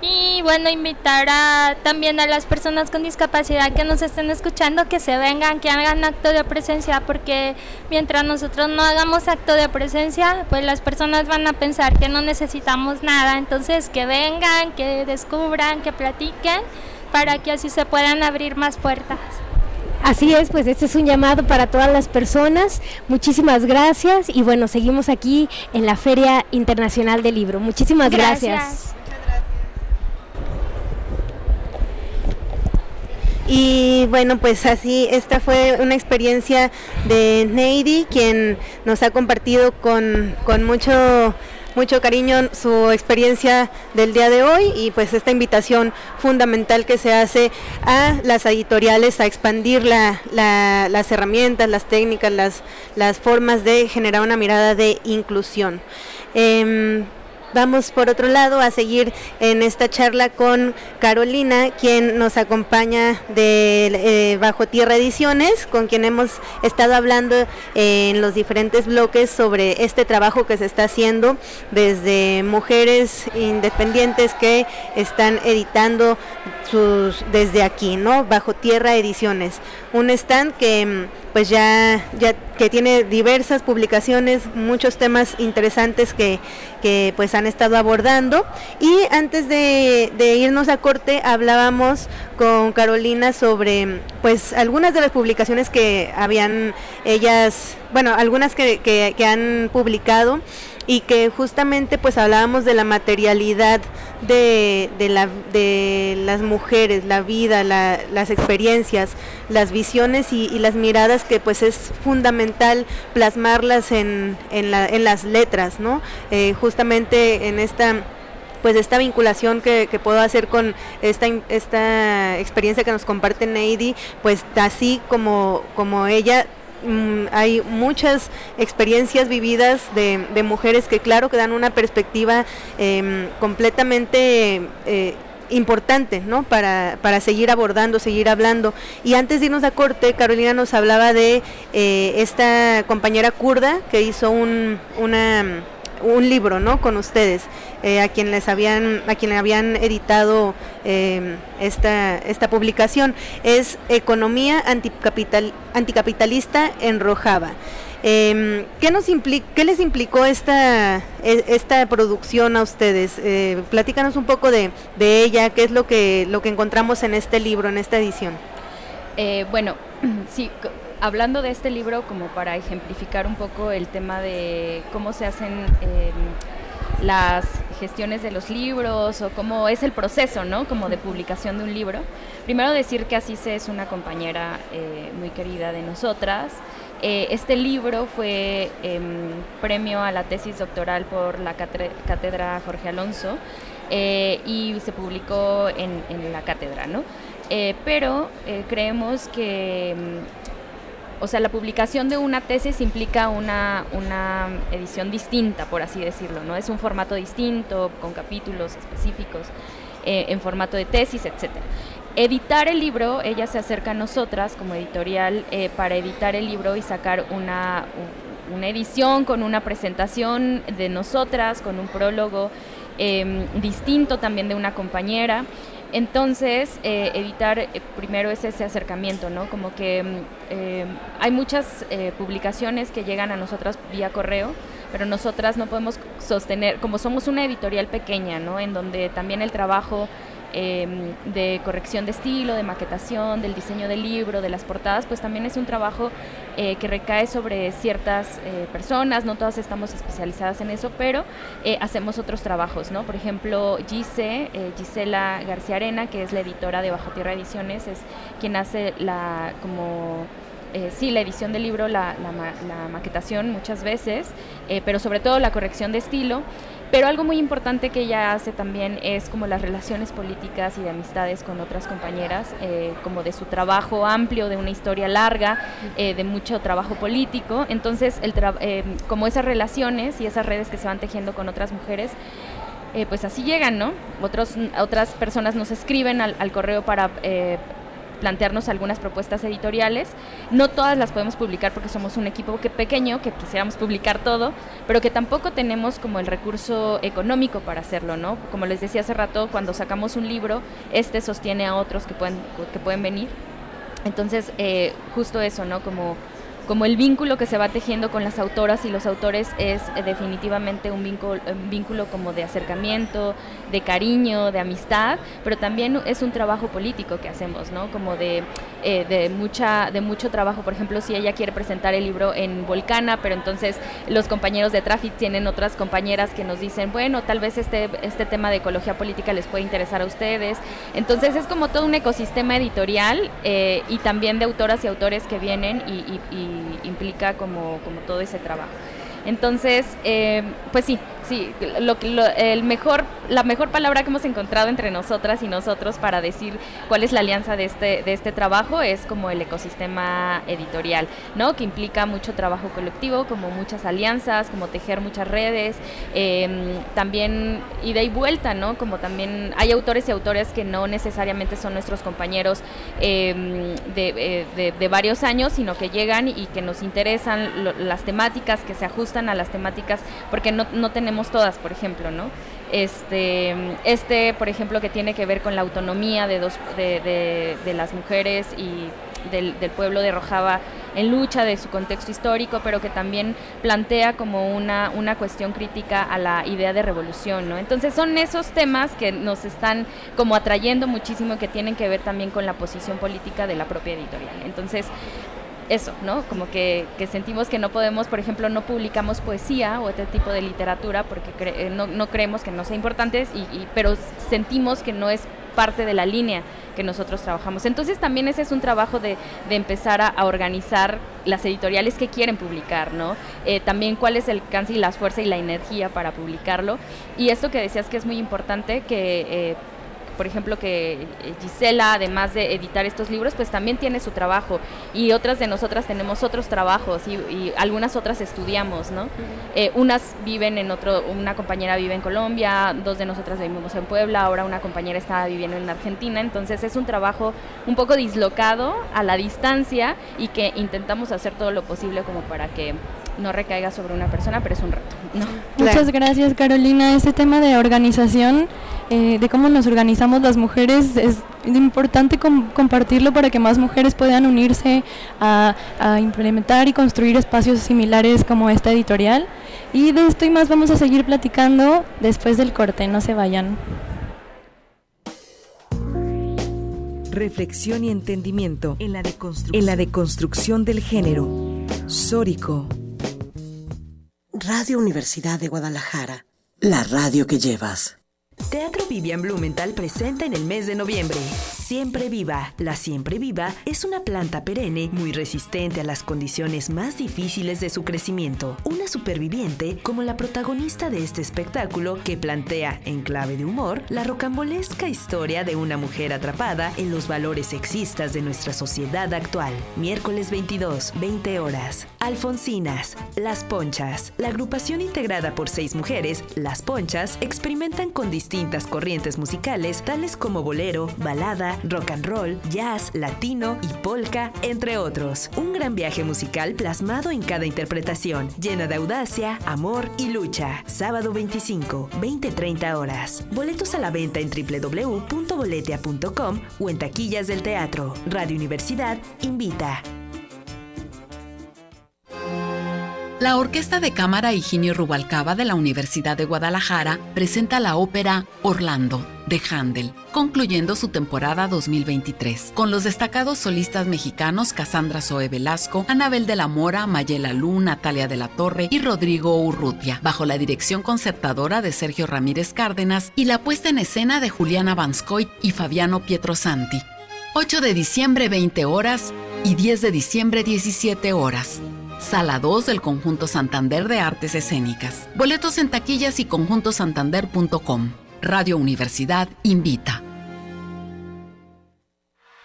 y bueno, invitar a, también a las personas con discapacidad que nos estén escuchando que se vengan, que hagan acto de presencia, porque mientras nosotros no hagamos acto de presencia, pues las personas van a pensar que no necesitamos nada. Entonces, que vengan, que descubran, que platiquen, para que así se puedan abrir más puertas. Así es, pues este es un llamado para todas las personas. Muchísimas gracias y bueno, seguimos aquí en la Feria Internacional del Libro. Muchísimas gracias. Y bueno, pues así, esta fue una experiencia de Neidy, quien nos ha compartido con, con mucho mucho cariño su experiencia del día de hoy y pues esta invitación fundamental que se hace a las editoriales a expandir la, las herramientas, las técnicas, las, las formas de generar una mirada de inclusión. Em, Vamos por otro lado a seguir en esta charla con Carolina, quien nos acompaña de eh, Bajo Tierra Ediciones, con quien hemos estado hablando en los diferentes bloques sobre este trabajo que se está haciendo desde mujeres independientes que están editando sus desde aquí, ¿no? Bajo Tierra Ediciones, un stand que mm, pues ya, ya que tiene diversas publicaciones, muchos temas interesantes que, que pues han estado abordando. Y antes de, irnos a corte hablábamos con Carolina sobre pues algunas de las publicaciones que habían ellas, bueno, algunas que, que, que han publicado y que justamente pues hablábamos de la materialidad de, de, la, de las mujeres, la vida, las experiencias, las visiones y, las miradas que pues es fundamental plasmarlas en, en, la, en las letras, ¿no? Eh, justamente en esta pues esta vinculación que, que, puedo hacer con esta, esta experiencia que nos comparte Neidi, pues así como, como ella Mm, hay muchas experiencias vividas de, mujeres que claro que dan una perspectiva em, completamente eh, importante ¿no? Para, para, seguir abordando, seguir hablando. Y antes de irnos a corte, Carolina nos hablaba de eh, esta compañera kurda que hizo un, una un libro, ¿no? Con ustedes, eh, a quien les habían, a quien habían editado eh, esta, esta publicación. Es Economía anticapital, anticapitalista en Rojava. Eh, ¿qué, nos ¿Qué les implicó esta, e, esta producción a ustedes? Eh, platícanos un poco de, de, ella, qué es lo que, lo que encontramos en este libro, en esta edición. Eh, bueno, sí, hablando de este libro, como para ejemplificar un poco el tema de cómo se hacen em, las gestiones de los libros o cómo es el proceso, ¿no? Como de publicación de un libro. Primero decir que Asís es una compañera eh, muy querida de nosotras. Eh, este libro fue em, premio a la tesis doctoral por la cátedra Jorge Alonso eh, y se publicó en, en la cátedra, ¿no? pero creemos que em, o sea, la publicación de una tesis implica una, una edición distinta, por así decirlo, ¿no? Es un formato distinto, con capítulos específicos, eh, en formato de tesis, etcétera. Editar el libro, ella se acerca a nosotras como editorial eh, para editar el libro y sacar una, una edición con una presentación de nosotras, con un prólogo em, distinto también de una compañera. Entonces, eh, evitar eh, primero es ese acercamiento, ¿no? Como que mm, eh, hay muchas publicaciones que llegan a nosotras vía correo, pero nosotras no podemos sostener, como somos una editorial pequeña, ¿no? En donde también el trabajo Em, de corrección de estilo, de maquetación, del diseño del libro, de las portadas, pues también es un trabajo eh, que recae sobre ciertas eh, personas, no todas estamos especializadas en eso, pero eh, hacemos otros trabajos, ¿no? Por ejemplo, Gise, Gisela García Arena, que es la editora de Bajo Tierra Ediciones, es quien hace la como sí, la edición del libro, la, la maquetación muchas veces, pero sobre todo la corrección de estilo. Pero algo muy importante que ella hace también es como las relaciones políticas y de amistades con otras compañeras, eh, como de su trabajo amplio, de una historia larga, eh, de mucho trabajo político. Entonces, el eh, como esas relaciones y esas redes que se van tejiendo con otras mujeres, pues así llegan, ¿no? Otros, otras personas nos escriben al, al correo para plantearnos algunas propuestas editoriales. No todas las podemos publicar porque somos un equipo que pequeño, que quisiéramos publicar todo, pero que tampoco tenemos como el recurso económico para hacerlo, ¿no? Como les decía hace rato, cuando sacamos un libro, este sostiene a otros que pueden, que pueden venir. Entonces, eh, justo eso, ¿no? Como como el vínculo que se va tejiendo con las autoras y los autores es eh, definitivamente un vínculo, un vínculo como de acercamiento, de cariño, de amistad, pero también es un trabajo político que hacemos, ¿no? Como de, eh, de, mucha, de mucho trabajo, por ejemplo, si ella quiere presentar el libro en Volcana, pero entonces los compañeros de Traffic tienen otras compañeras que nos dicen, bueno, tal vez este, este tema de ecología política les puede interesar a ustedes. Entonces es como todo un ecosistema editorial eh, y también de autoras y autores que vienen y implica como, como todo ese trabajo. Entonces, eh, pues sí, sí, lo, lo, el mejor, la mejor palabra que hemos encontrado entre nosotras y nosotros para decir cuál es la alianza de este, de este trabajo es como el ecosistema editorial, ¿no? Que implica mucho trabajo colectivo, como muchas alianzas, como tejer muchas redes, em, también ida y vuelta, ¿no? Como también hay autores y autores que no necesariamente son nuestros compañeros em, eh, de, de, varios años, sino que llegan y que nos interesan las temáticas, que se ajustan a las temáticas, porque no, no tenemos todas, por ejemplo, ¿no? Este, este, por ejemplo, que tiene que ver con la autonomía de, dos, de, las mujeres y del, pueblo de Rojava en lucha de su contexto histórico, pero que también plantea como una, una cuestión crítica a la idea de revolución, ¿no? Entonces son esos temas que nos están como atrayendo muchísimo que tienen que ver también con la posición política de la propia editorial. Entonces, eso, ¿no? Como que, sentimos que no podemos, por ejemplo, no publicamos poesía o otro tipo de literatura porque eh, no, creemos que no sea importante, y, pero sentimos que no es parte de la línea que nosotros trabajamos. Entonces también ese es un trabajo de, empezar a, organizar las editoriales que quieren publicar, ¿no? Eh, también cuál es el alcance y la fuerza y la energía para publicarlo. Y esto que decías que es muy importante, que... Eh, por ejemplo, que eh, Gisela, además de editar estos libros, pues también tiene su trabajo. Y otras de nosotras tenemos otros trabajos y, algunas otras estudiamos, ¿no? Eh, unas viven en otro, una compañera vive en Colombia, dos de nosotras vivimos en Puebla, ahora una compañera está viviendo en Argentina, entonces es un trabajo un poco dislocado a la distancia y que intentamos hacer todo lo posible como para que no recaiga sobre una persona, pero es un reto. Muchas gracias Carolina. Este tema de organización, eh, de cómo nos organizamos las mujeres, es importante compartirlo para que más mujeres puedan unirse a, a implementar y construir espacios similares como esta editorial. Y de esto y más vamos a seguir platicando después del corte, no se vayan. Reflexión y entendimiento en la deconstrucción, en la deconstrucción del género. Sórico. Radio Universidad de Guadalajara, la radio que llevas. Teatro Vivian Blumenthal presenta en el mes de noviembre Siempre Viva. La Siempre Viva es una planta perenne muy resistente a las condiciones más difíciles de su crecimiento. Una superviviente como la protagonista de este espectáculo que plantea, en clave de humor, la rocambolesca historia de una mujer atrapada en los valores sexistas de nuestra sociedad actual. Miércoles 22, 20 horas. Alfonsinas, Las Ponchas. La agrupación integrada por seis mujeres, Las Ponchas, experimentan con distintas corrientes musicales tales como bolero, balada, rock and roll, jazz, latino y polka, entre otros. Un gran viaje musical plasmado en cada interpretación, llena de audacia, amor y lucha. Sábado 25, 20-30 horas. Boletos a la venta en www.boletia.com o en taquillas del teatro. Radio Universidad invita. La Orquesta de Cámara Higinio Rubalcaba de la Universidad de Guadalajara presenta la ópera Orlando de Handel, concluyendo su temporada 2023, con los destacados solistas mexicanos Cassandra Zoe Velasco, Anabel de la Mora, Mayela Lu, Natalia de la Torre y Rodrigo Urrutia, bajo la dirección concertadora de Sergio Ramírez Cárdenas y la puesta en escena de Juliana Vanscoit y Fabiano Pietrosanti. 8 de diciembre 20 horas y 10 de diciembre 17 horas. Sala 2 del Conjunto Santander de Artes Escénicas. Boletos en taquillas y conjuntosantander.com. Radio Universidad invita.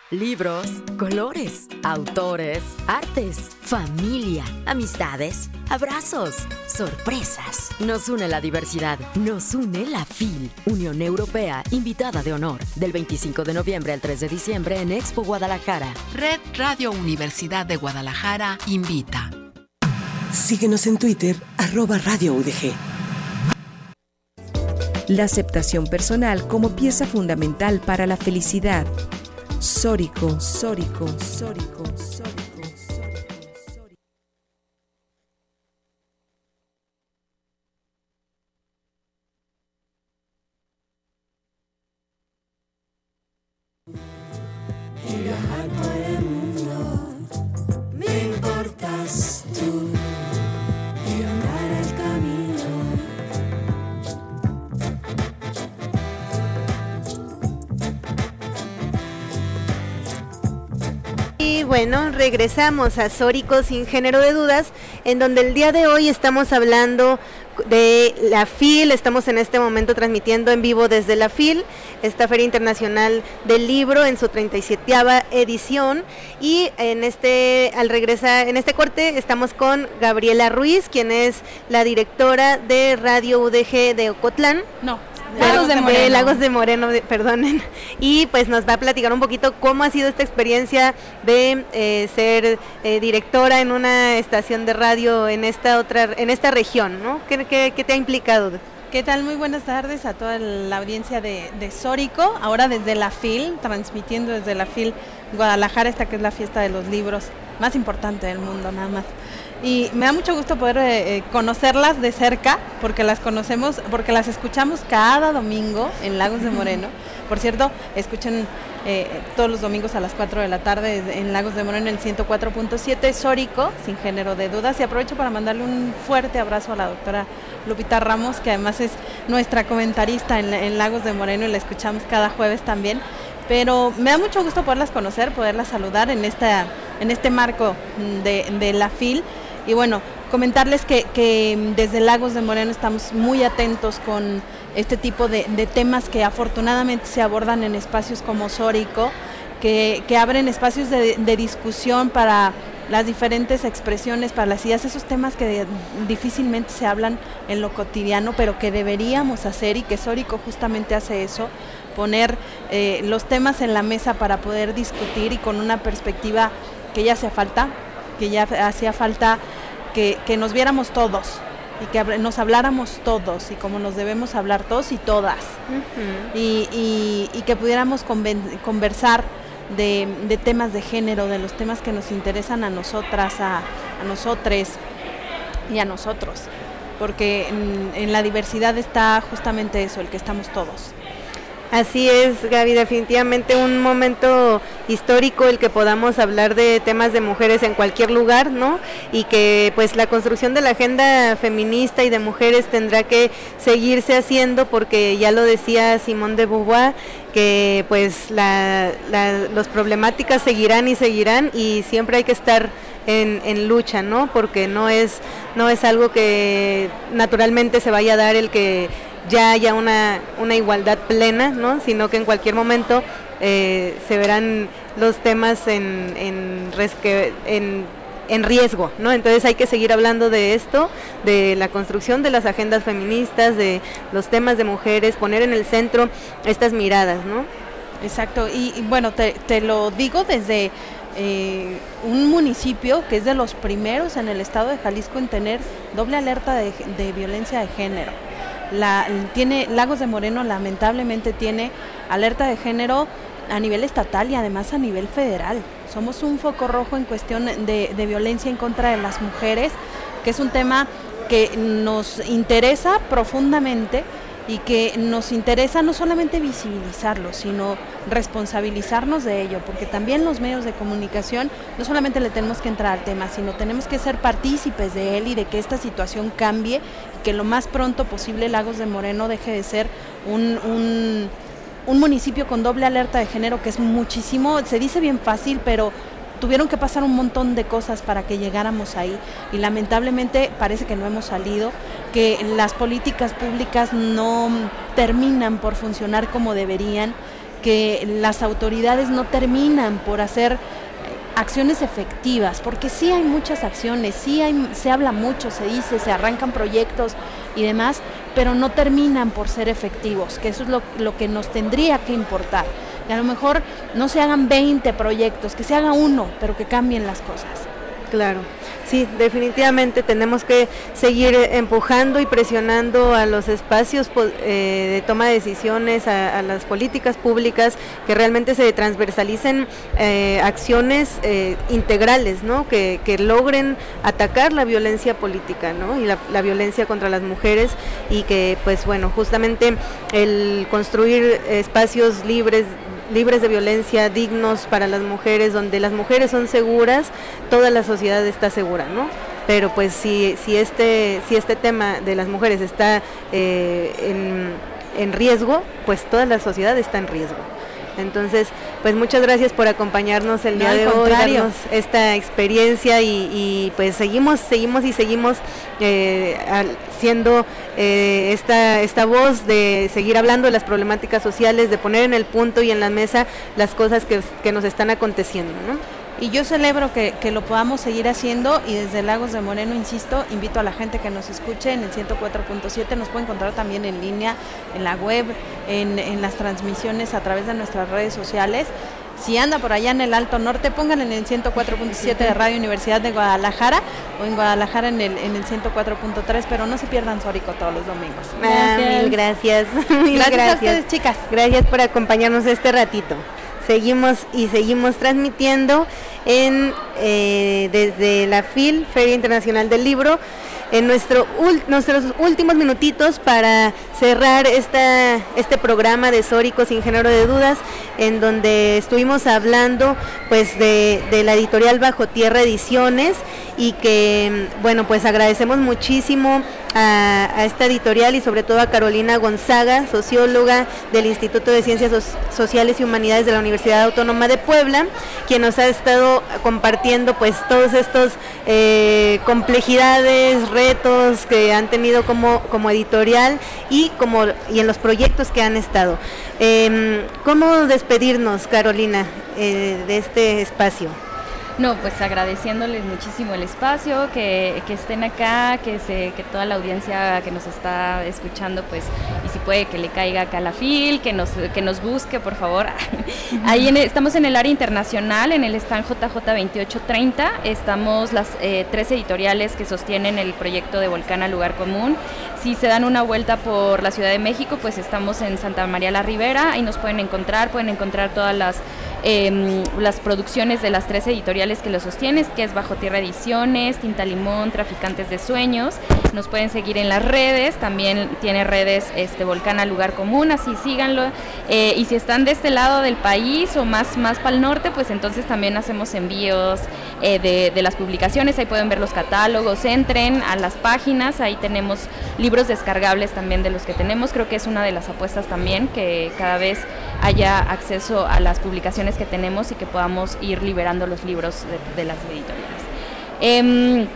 Libros, colores, autores, artes, familia, amistades, abrazos, sorpresas. Nos une la diversidad, nos une la FIL, Unión Europea, invitada de honor, del 25 de noviembre al 3 de diciembre en Expo Guadalajara. Red Radio Universidad de Guadalajara invita. Síguenos en Twitter, arroba Radio UDG. La aceptación personal como pieza fundamental para la felicidad. Sórico, sórico, sórico, sórico. Regresamos a Sórico sin género de dudas, en donde el día de hoy estamos hablando de la FIL, estamos en este momento transmitiendo en vivo desde la FIL, esta Feria Internacional del Libro en su 37 edición y en este al regresar en este corte estamos con Gabriela Ruiz, quien es la directora de Radio UDG de Ocotlán. No, Lagos de, Moreno. Lagos de Moreno, de- perdonen. Y pues nos va a platicar un poquito cómo ha sido esta experiencia de eh, ser eh, directora en una estación de radio en esta otra, en esta región, ¿no? ¿Qué, qué- qué te ha implicado? ¿Qué tal? Muy buenas tardes a toda la audiencia de, de Sórico, ahora desde la FIL, transmitiendo desde la FIL Guadalajara, esta que es la fiesta de los libros más importante del mundo, nada más. Y me da mucho gusto poder eh, eh, conocerlas de cerca, porque las conocemos, porque las escuchamos cada domingo en Lagos de Moreno. Por cierto, escuchen eh, todos los domingos a las 4 de la tarde en Lagos de Moreno en 104.7 Sórico, sin género de dudas. Y aprovecho para mandarle un fuerte abrazo a la doctora Lupita Ramos, que además es nuestra comentarista en, en Lagos de Moreno y la escuchamos cada jueves también. Pero me da mucho gusto poderlas conocer, poderlas saludar en, esta, en este marco de, de la FIL. Y bueno, comentarles que, que mm, desde Lagos de Moreno estamos muy atentos con este tipo de, temas que afortunadamente se abordan en espacios como Sórico, que, que abren espacios de, discusión para las diferentes expresiones, para las ideas, esos temas que difícilmente se hablan en lo cotidiano, pero que deberíamos hacer y que Sórico justamente hace eso, poner eh, los temas en la mesa para poder discutir y con una perspectiva que ya hacía falta, que ya hacía falta que, que nos viéramos todos y que nos habláramos todos y como nos debemos hablar todos y todas. Y, y- y que pudiéramos conversar de, de temas de género, de los temas que nos interesan a nosotras, a, a nosotres y a nosotros, porque en, en la diversidad está justamente eso, el que estamos todos. Así es, Gaby, definitivamente un momento histórico el que podamos hablar de temas de mujeres en cualquier lugar, ¿no? Y que pues la construcción de la agenda feminista y de mujeres tendrá que seguirse haciendo porque ya lo decía Simón de Beauvoir, que pues la, la, los problemáticas seguirán y seguirán y siempre hay que estar en, en lucha, ¿no? Porque no es, no es algo que naturalmente se vaya a dar el que ya haya una, una igualdad plena, ¿no? sino que en cualquier momento eh, se verán los temas en, en, resque- en, en riesgo, ¿no? Entonces hay que seguir hablando de esto, de la construcción de las agendas feministas, de los temas de mujeres, poner en el centro estas miradas, ¿no? Exacto, y, bueno, te, lo digo desde eh, un municipio que es de los primeros en el estado de Jalisco en tener doble alerta de violencia de género. Tiene Lagos de Moreno lamentablemente tiene alerta de género a nivel estatal y además a nivel federal. Somos un foco rojo en cuestión de, de violencia en contra de las mujeres, que es un tema que nos interesa profundamente y que nos interesa no solamente visibilizarlo, sino responsabilizarnos de ello, porque también los medios de comunicación no solamente le tenemos que entrar al tema, sino tenemos que ser partícipes de él y de que esta situación cambie que lo más pronto posible Lagos de Moreno deje de ser un, un, un municipio con doble alerta de género, que es muchísimo, se dice bien fácil, pero tuvieron que pasar un montón de cosas para que llegáramos ahí. Y lamentablemente parece que no hemos salido, que las políticas públicas no terminan por funcionar como deberían, que las autoridades no terminan por hacer acciones efectivas, porque sí hay muchas acciones, sí hay, se habla mucho, se dice, se arrancan proyectos y demás, pero no terminan por ser efectivos, que eso es lo, que nos tendría que importar. Y a lo mejor no se hagan 20 proyectos, que se haga uno, pero que cambien las cosas. Claro, sí, definitivamente tenemos que seguir empujando y presionando a los espacios po- eh, de toma de decisiones, a, a las políticas públicas, que realmente se transversalicen eh, acciones eh, integrales, ¿no? Que, que logren atacar la violencia política, ¿no? Y la, la violencia contra las mujeres y que, pues bueno, justamente el construir espacios libres libres de violencia, dignos para las mujeres, donde las mujeres son seguras, toda la sociedad está segura, ¿no? Pero pues si, si, este, si este tema de las mujeres está eh, en, en riesgo, pues toda la sociedad está en riesgo. Entonces, pues muchas gracias por acompañarnos el No, día de hoy, darnos esta experiencia y, y, pues seguimos, seguimos y seguimos eh, siendo eh, esta, esta voz de seguir hablando de las problemáticas sociales, de poner en el punto y en la mesa las cosas que, que nos están aconteciendo, ¿no? Y yo celebro que, que lo podamos seguir haciendo y desde Lagos de Moreno, insisto, invito a la gente que nos escuche en el 104.7, nos puede encontrar también en línea, en la web, en, en las transmisiones a través de nuestras redes sociales. Si anda por allá en el Alto Norte, pónganle en el 104.7 de Radio Universidad de Guadalajara o en Guadalajara en el, en el 104.3, pero no se pierdan Sórico todos los domingos. Ah, mil gracias. Mil Gracias a ustedes, chicas. Gracias por acompañarnos este ratito. Seguimos y seguimos transmitiendo en eh, desde la FIL, Feria Internacional del Libro, en nuestro nuestros últimos minutitos para cerrar esta, este programa de Sórico sin género de dudas, en donde estuvimos hablando pues de, de la editorial Bajo Tierra Ediciones y que bueno pues agradecemos muchísimo a, esta editorial y sobre todo a Carolina Gonzaga, socióloga del Instituto de Ciencias Soc- Sociales y Humanidades de la Universidad Autónoma de Puebla, quien nos ha estado compartiendo pues todos estos eh, complejidades, retos que han tenido como, como editorial y como y en los proyectos que han estado. Em, ¿Cómo despedirnos, Carolina, eh, de este espacio? No, pues agradeciéndoles muchísimo el espacio, que, que estén acá, que, se, que toda la audiencia que nos está escuchando, pues, y si puede que le caiga acá a la FIL, que nos, que nos busque, por favor. Ahí estamos en el área internacional, en el stand JJ 2830, estamos las eh, tres editoriales que sostienen el proyecto de Volcán al Lugar Común. Si se dan una vuelta por la Ciudad de México, pues estamos en Santa María la Ribera, ahí nos pueden encontrar, pueden encontrar todas las em, las producciones de las tres editoriales que lo sostienen, que es Bajo Tierra Ediciones, Tinta Limón, Traficantes de Sueños. Nos pueden seguir en las redes, también tiene redes este Volcán al Lugar Común, así síganlo. Eh, y si están de este lado del país o más, más para el norte, pues entonces también hacemos envíos eh, de, de las publicaciones, ahí pueden ver los catálogos, entren a las páginas, ahí tenemos libros descargables también de los que tenemos, creo que es una de las apuestas también, que cada vez haya acceso a las publicaciones que tenemos y que podamos ir liberando los libros de, de las editoriales. Em,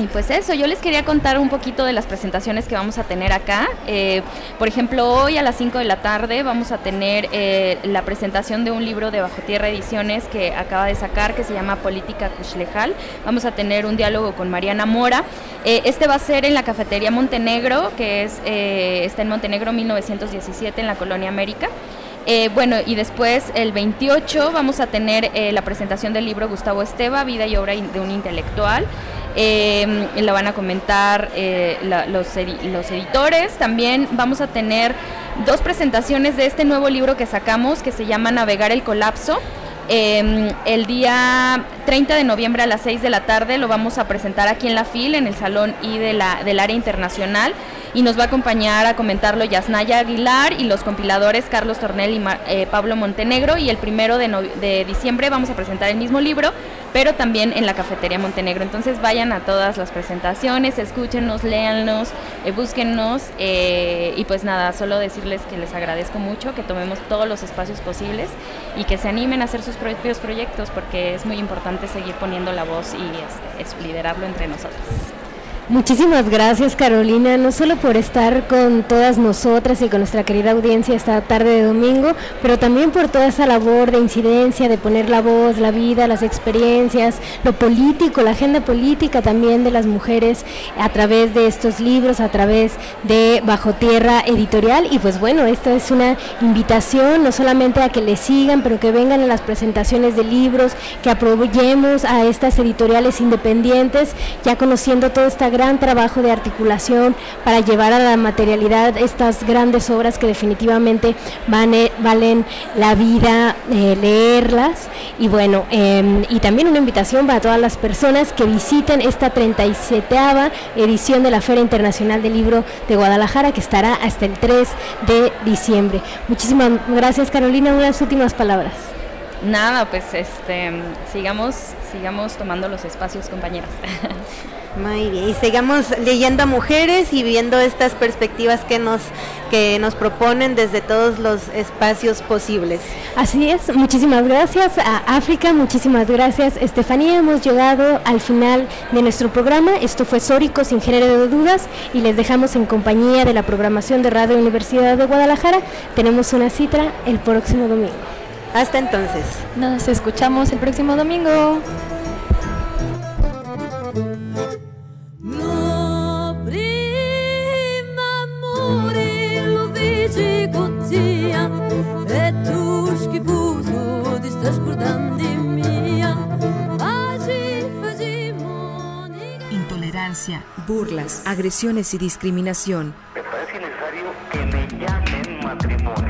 y pues eso, yo les quería contar un poquito de las presentaciones que vamos a tener acá. Eh, por ejemplo, hoy a las 5 de la tarde vamos a tener eh, la presentación de un libro de Bajo Tierra Ediciones que acaba de sacar, que se llama Política Kuchlejal. Vamos a tener un diálogo con Mariana Mora. Eh, este va a ser en la cafetería Montenegro, que es, eh, está en Montenegro 1917, en la Colonia América. Eh, bueno, y después el 28 vamos a tener eh, la presentación del libro Gustavo Esteba, Vida y Obra de un Intelectual. Eh, la van a comentar eh, los editores. También vamos a tener dos presentaciones de este nuevo libro que sacamos que se llama Navegar el Colapso. Eh, el día 30 de noviembre a las 6 de la tarde lo vamos a presentar aquí en la FIL, en el Salón I de la, del área internacional. Y nos va a acompañar a comentarlo Yasnaya Aguilar y los compiladores Carlos Tornel y eh, Pablo Montenegro. Y el primero de diciembre vamos a presentar el mismo libro, pero también en la cafetería Montenegro. Entonces vayan a todas las presentaciones, escúchenos, léannos, eh, búsquennos. eh, y pues nada, solo decirles que les agradezco mucho, que tomemos todos los espacios posibles y que se animen a hacer sus propios proyectos porque es muy importante seguir poniendo la voz y este, es liderarlo entre nosotros. Muchísimas gracias Carolina, no solo por estar con todas nosotras y con nuestra querida audiencia esta tarde de domingo, pero también por toda esa labor de incidencia, de poner la voz, la vida, las experiencias, lo político, la agenda política también de las mujeres a través de estos libros, a través de Bajo Tierra Editorial. Y pues bueno, esta es una invitación no solamente a que le sigan, pero que vengan a las presentaciones de libros, que apoyemos a estas editoriales independientes, ya conociendo todo este gran trabajo de articulación para llevar a la materialidad estas grandes obras que definitivamente vane- valen la vida eh, leerlas. Y bueno, eh, y también una invitación para todas las personas que visiten esta 37 edición de la Feria Internacional del Libro de Guadalajara, que estará hasta el 3 de diciembre. Muchísimas gracias, Carolina. Unas últimas palabras. Nada, pues este, sigamos, sigamos tomando los espacios, compañeras. Muy bien, y sigamos leyendo a mujeres y viendo estas perspectivas que nos, que nos proponen desde todos los espacios posibles. Así es, muchísimas gracias a África, muchísimas gracias Estefanía. Hemos llegado al final de nuestro programa. Esto fue Sórico sin género de dudas y les dejamos en compañía de la programación de Radio Universidad de Guadalajara. Tenemos una cita el próximo domingo. Hasta entonces. Nos escuchamos el próximo domingo. E Intolerancia, burlas, agresiones y discriminación. Me parece necesario que me llamen matrimonio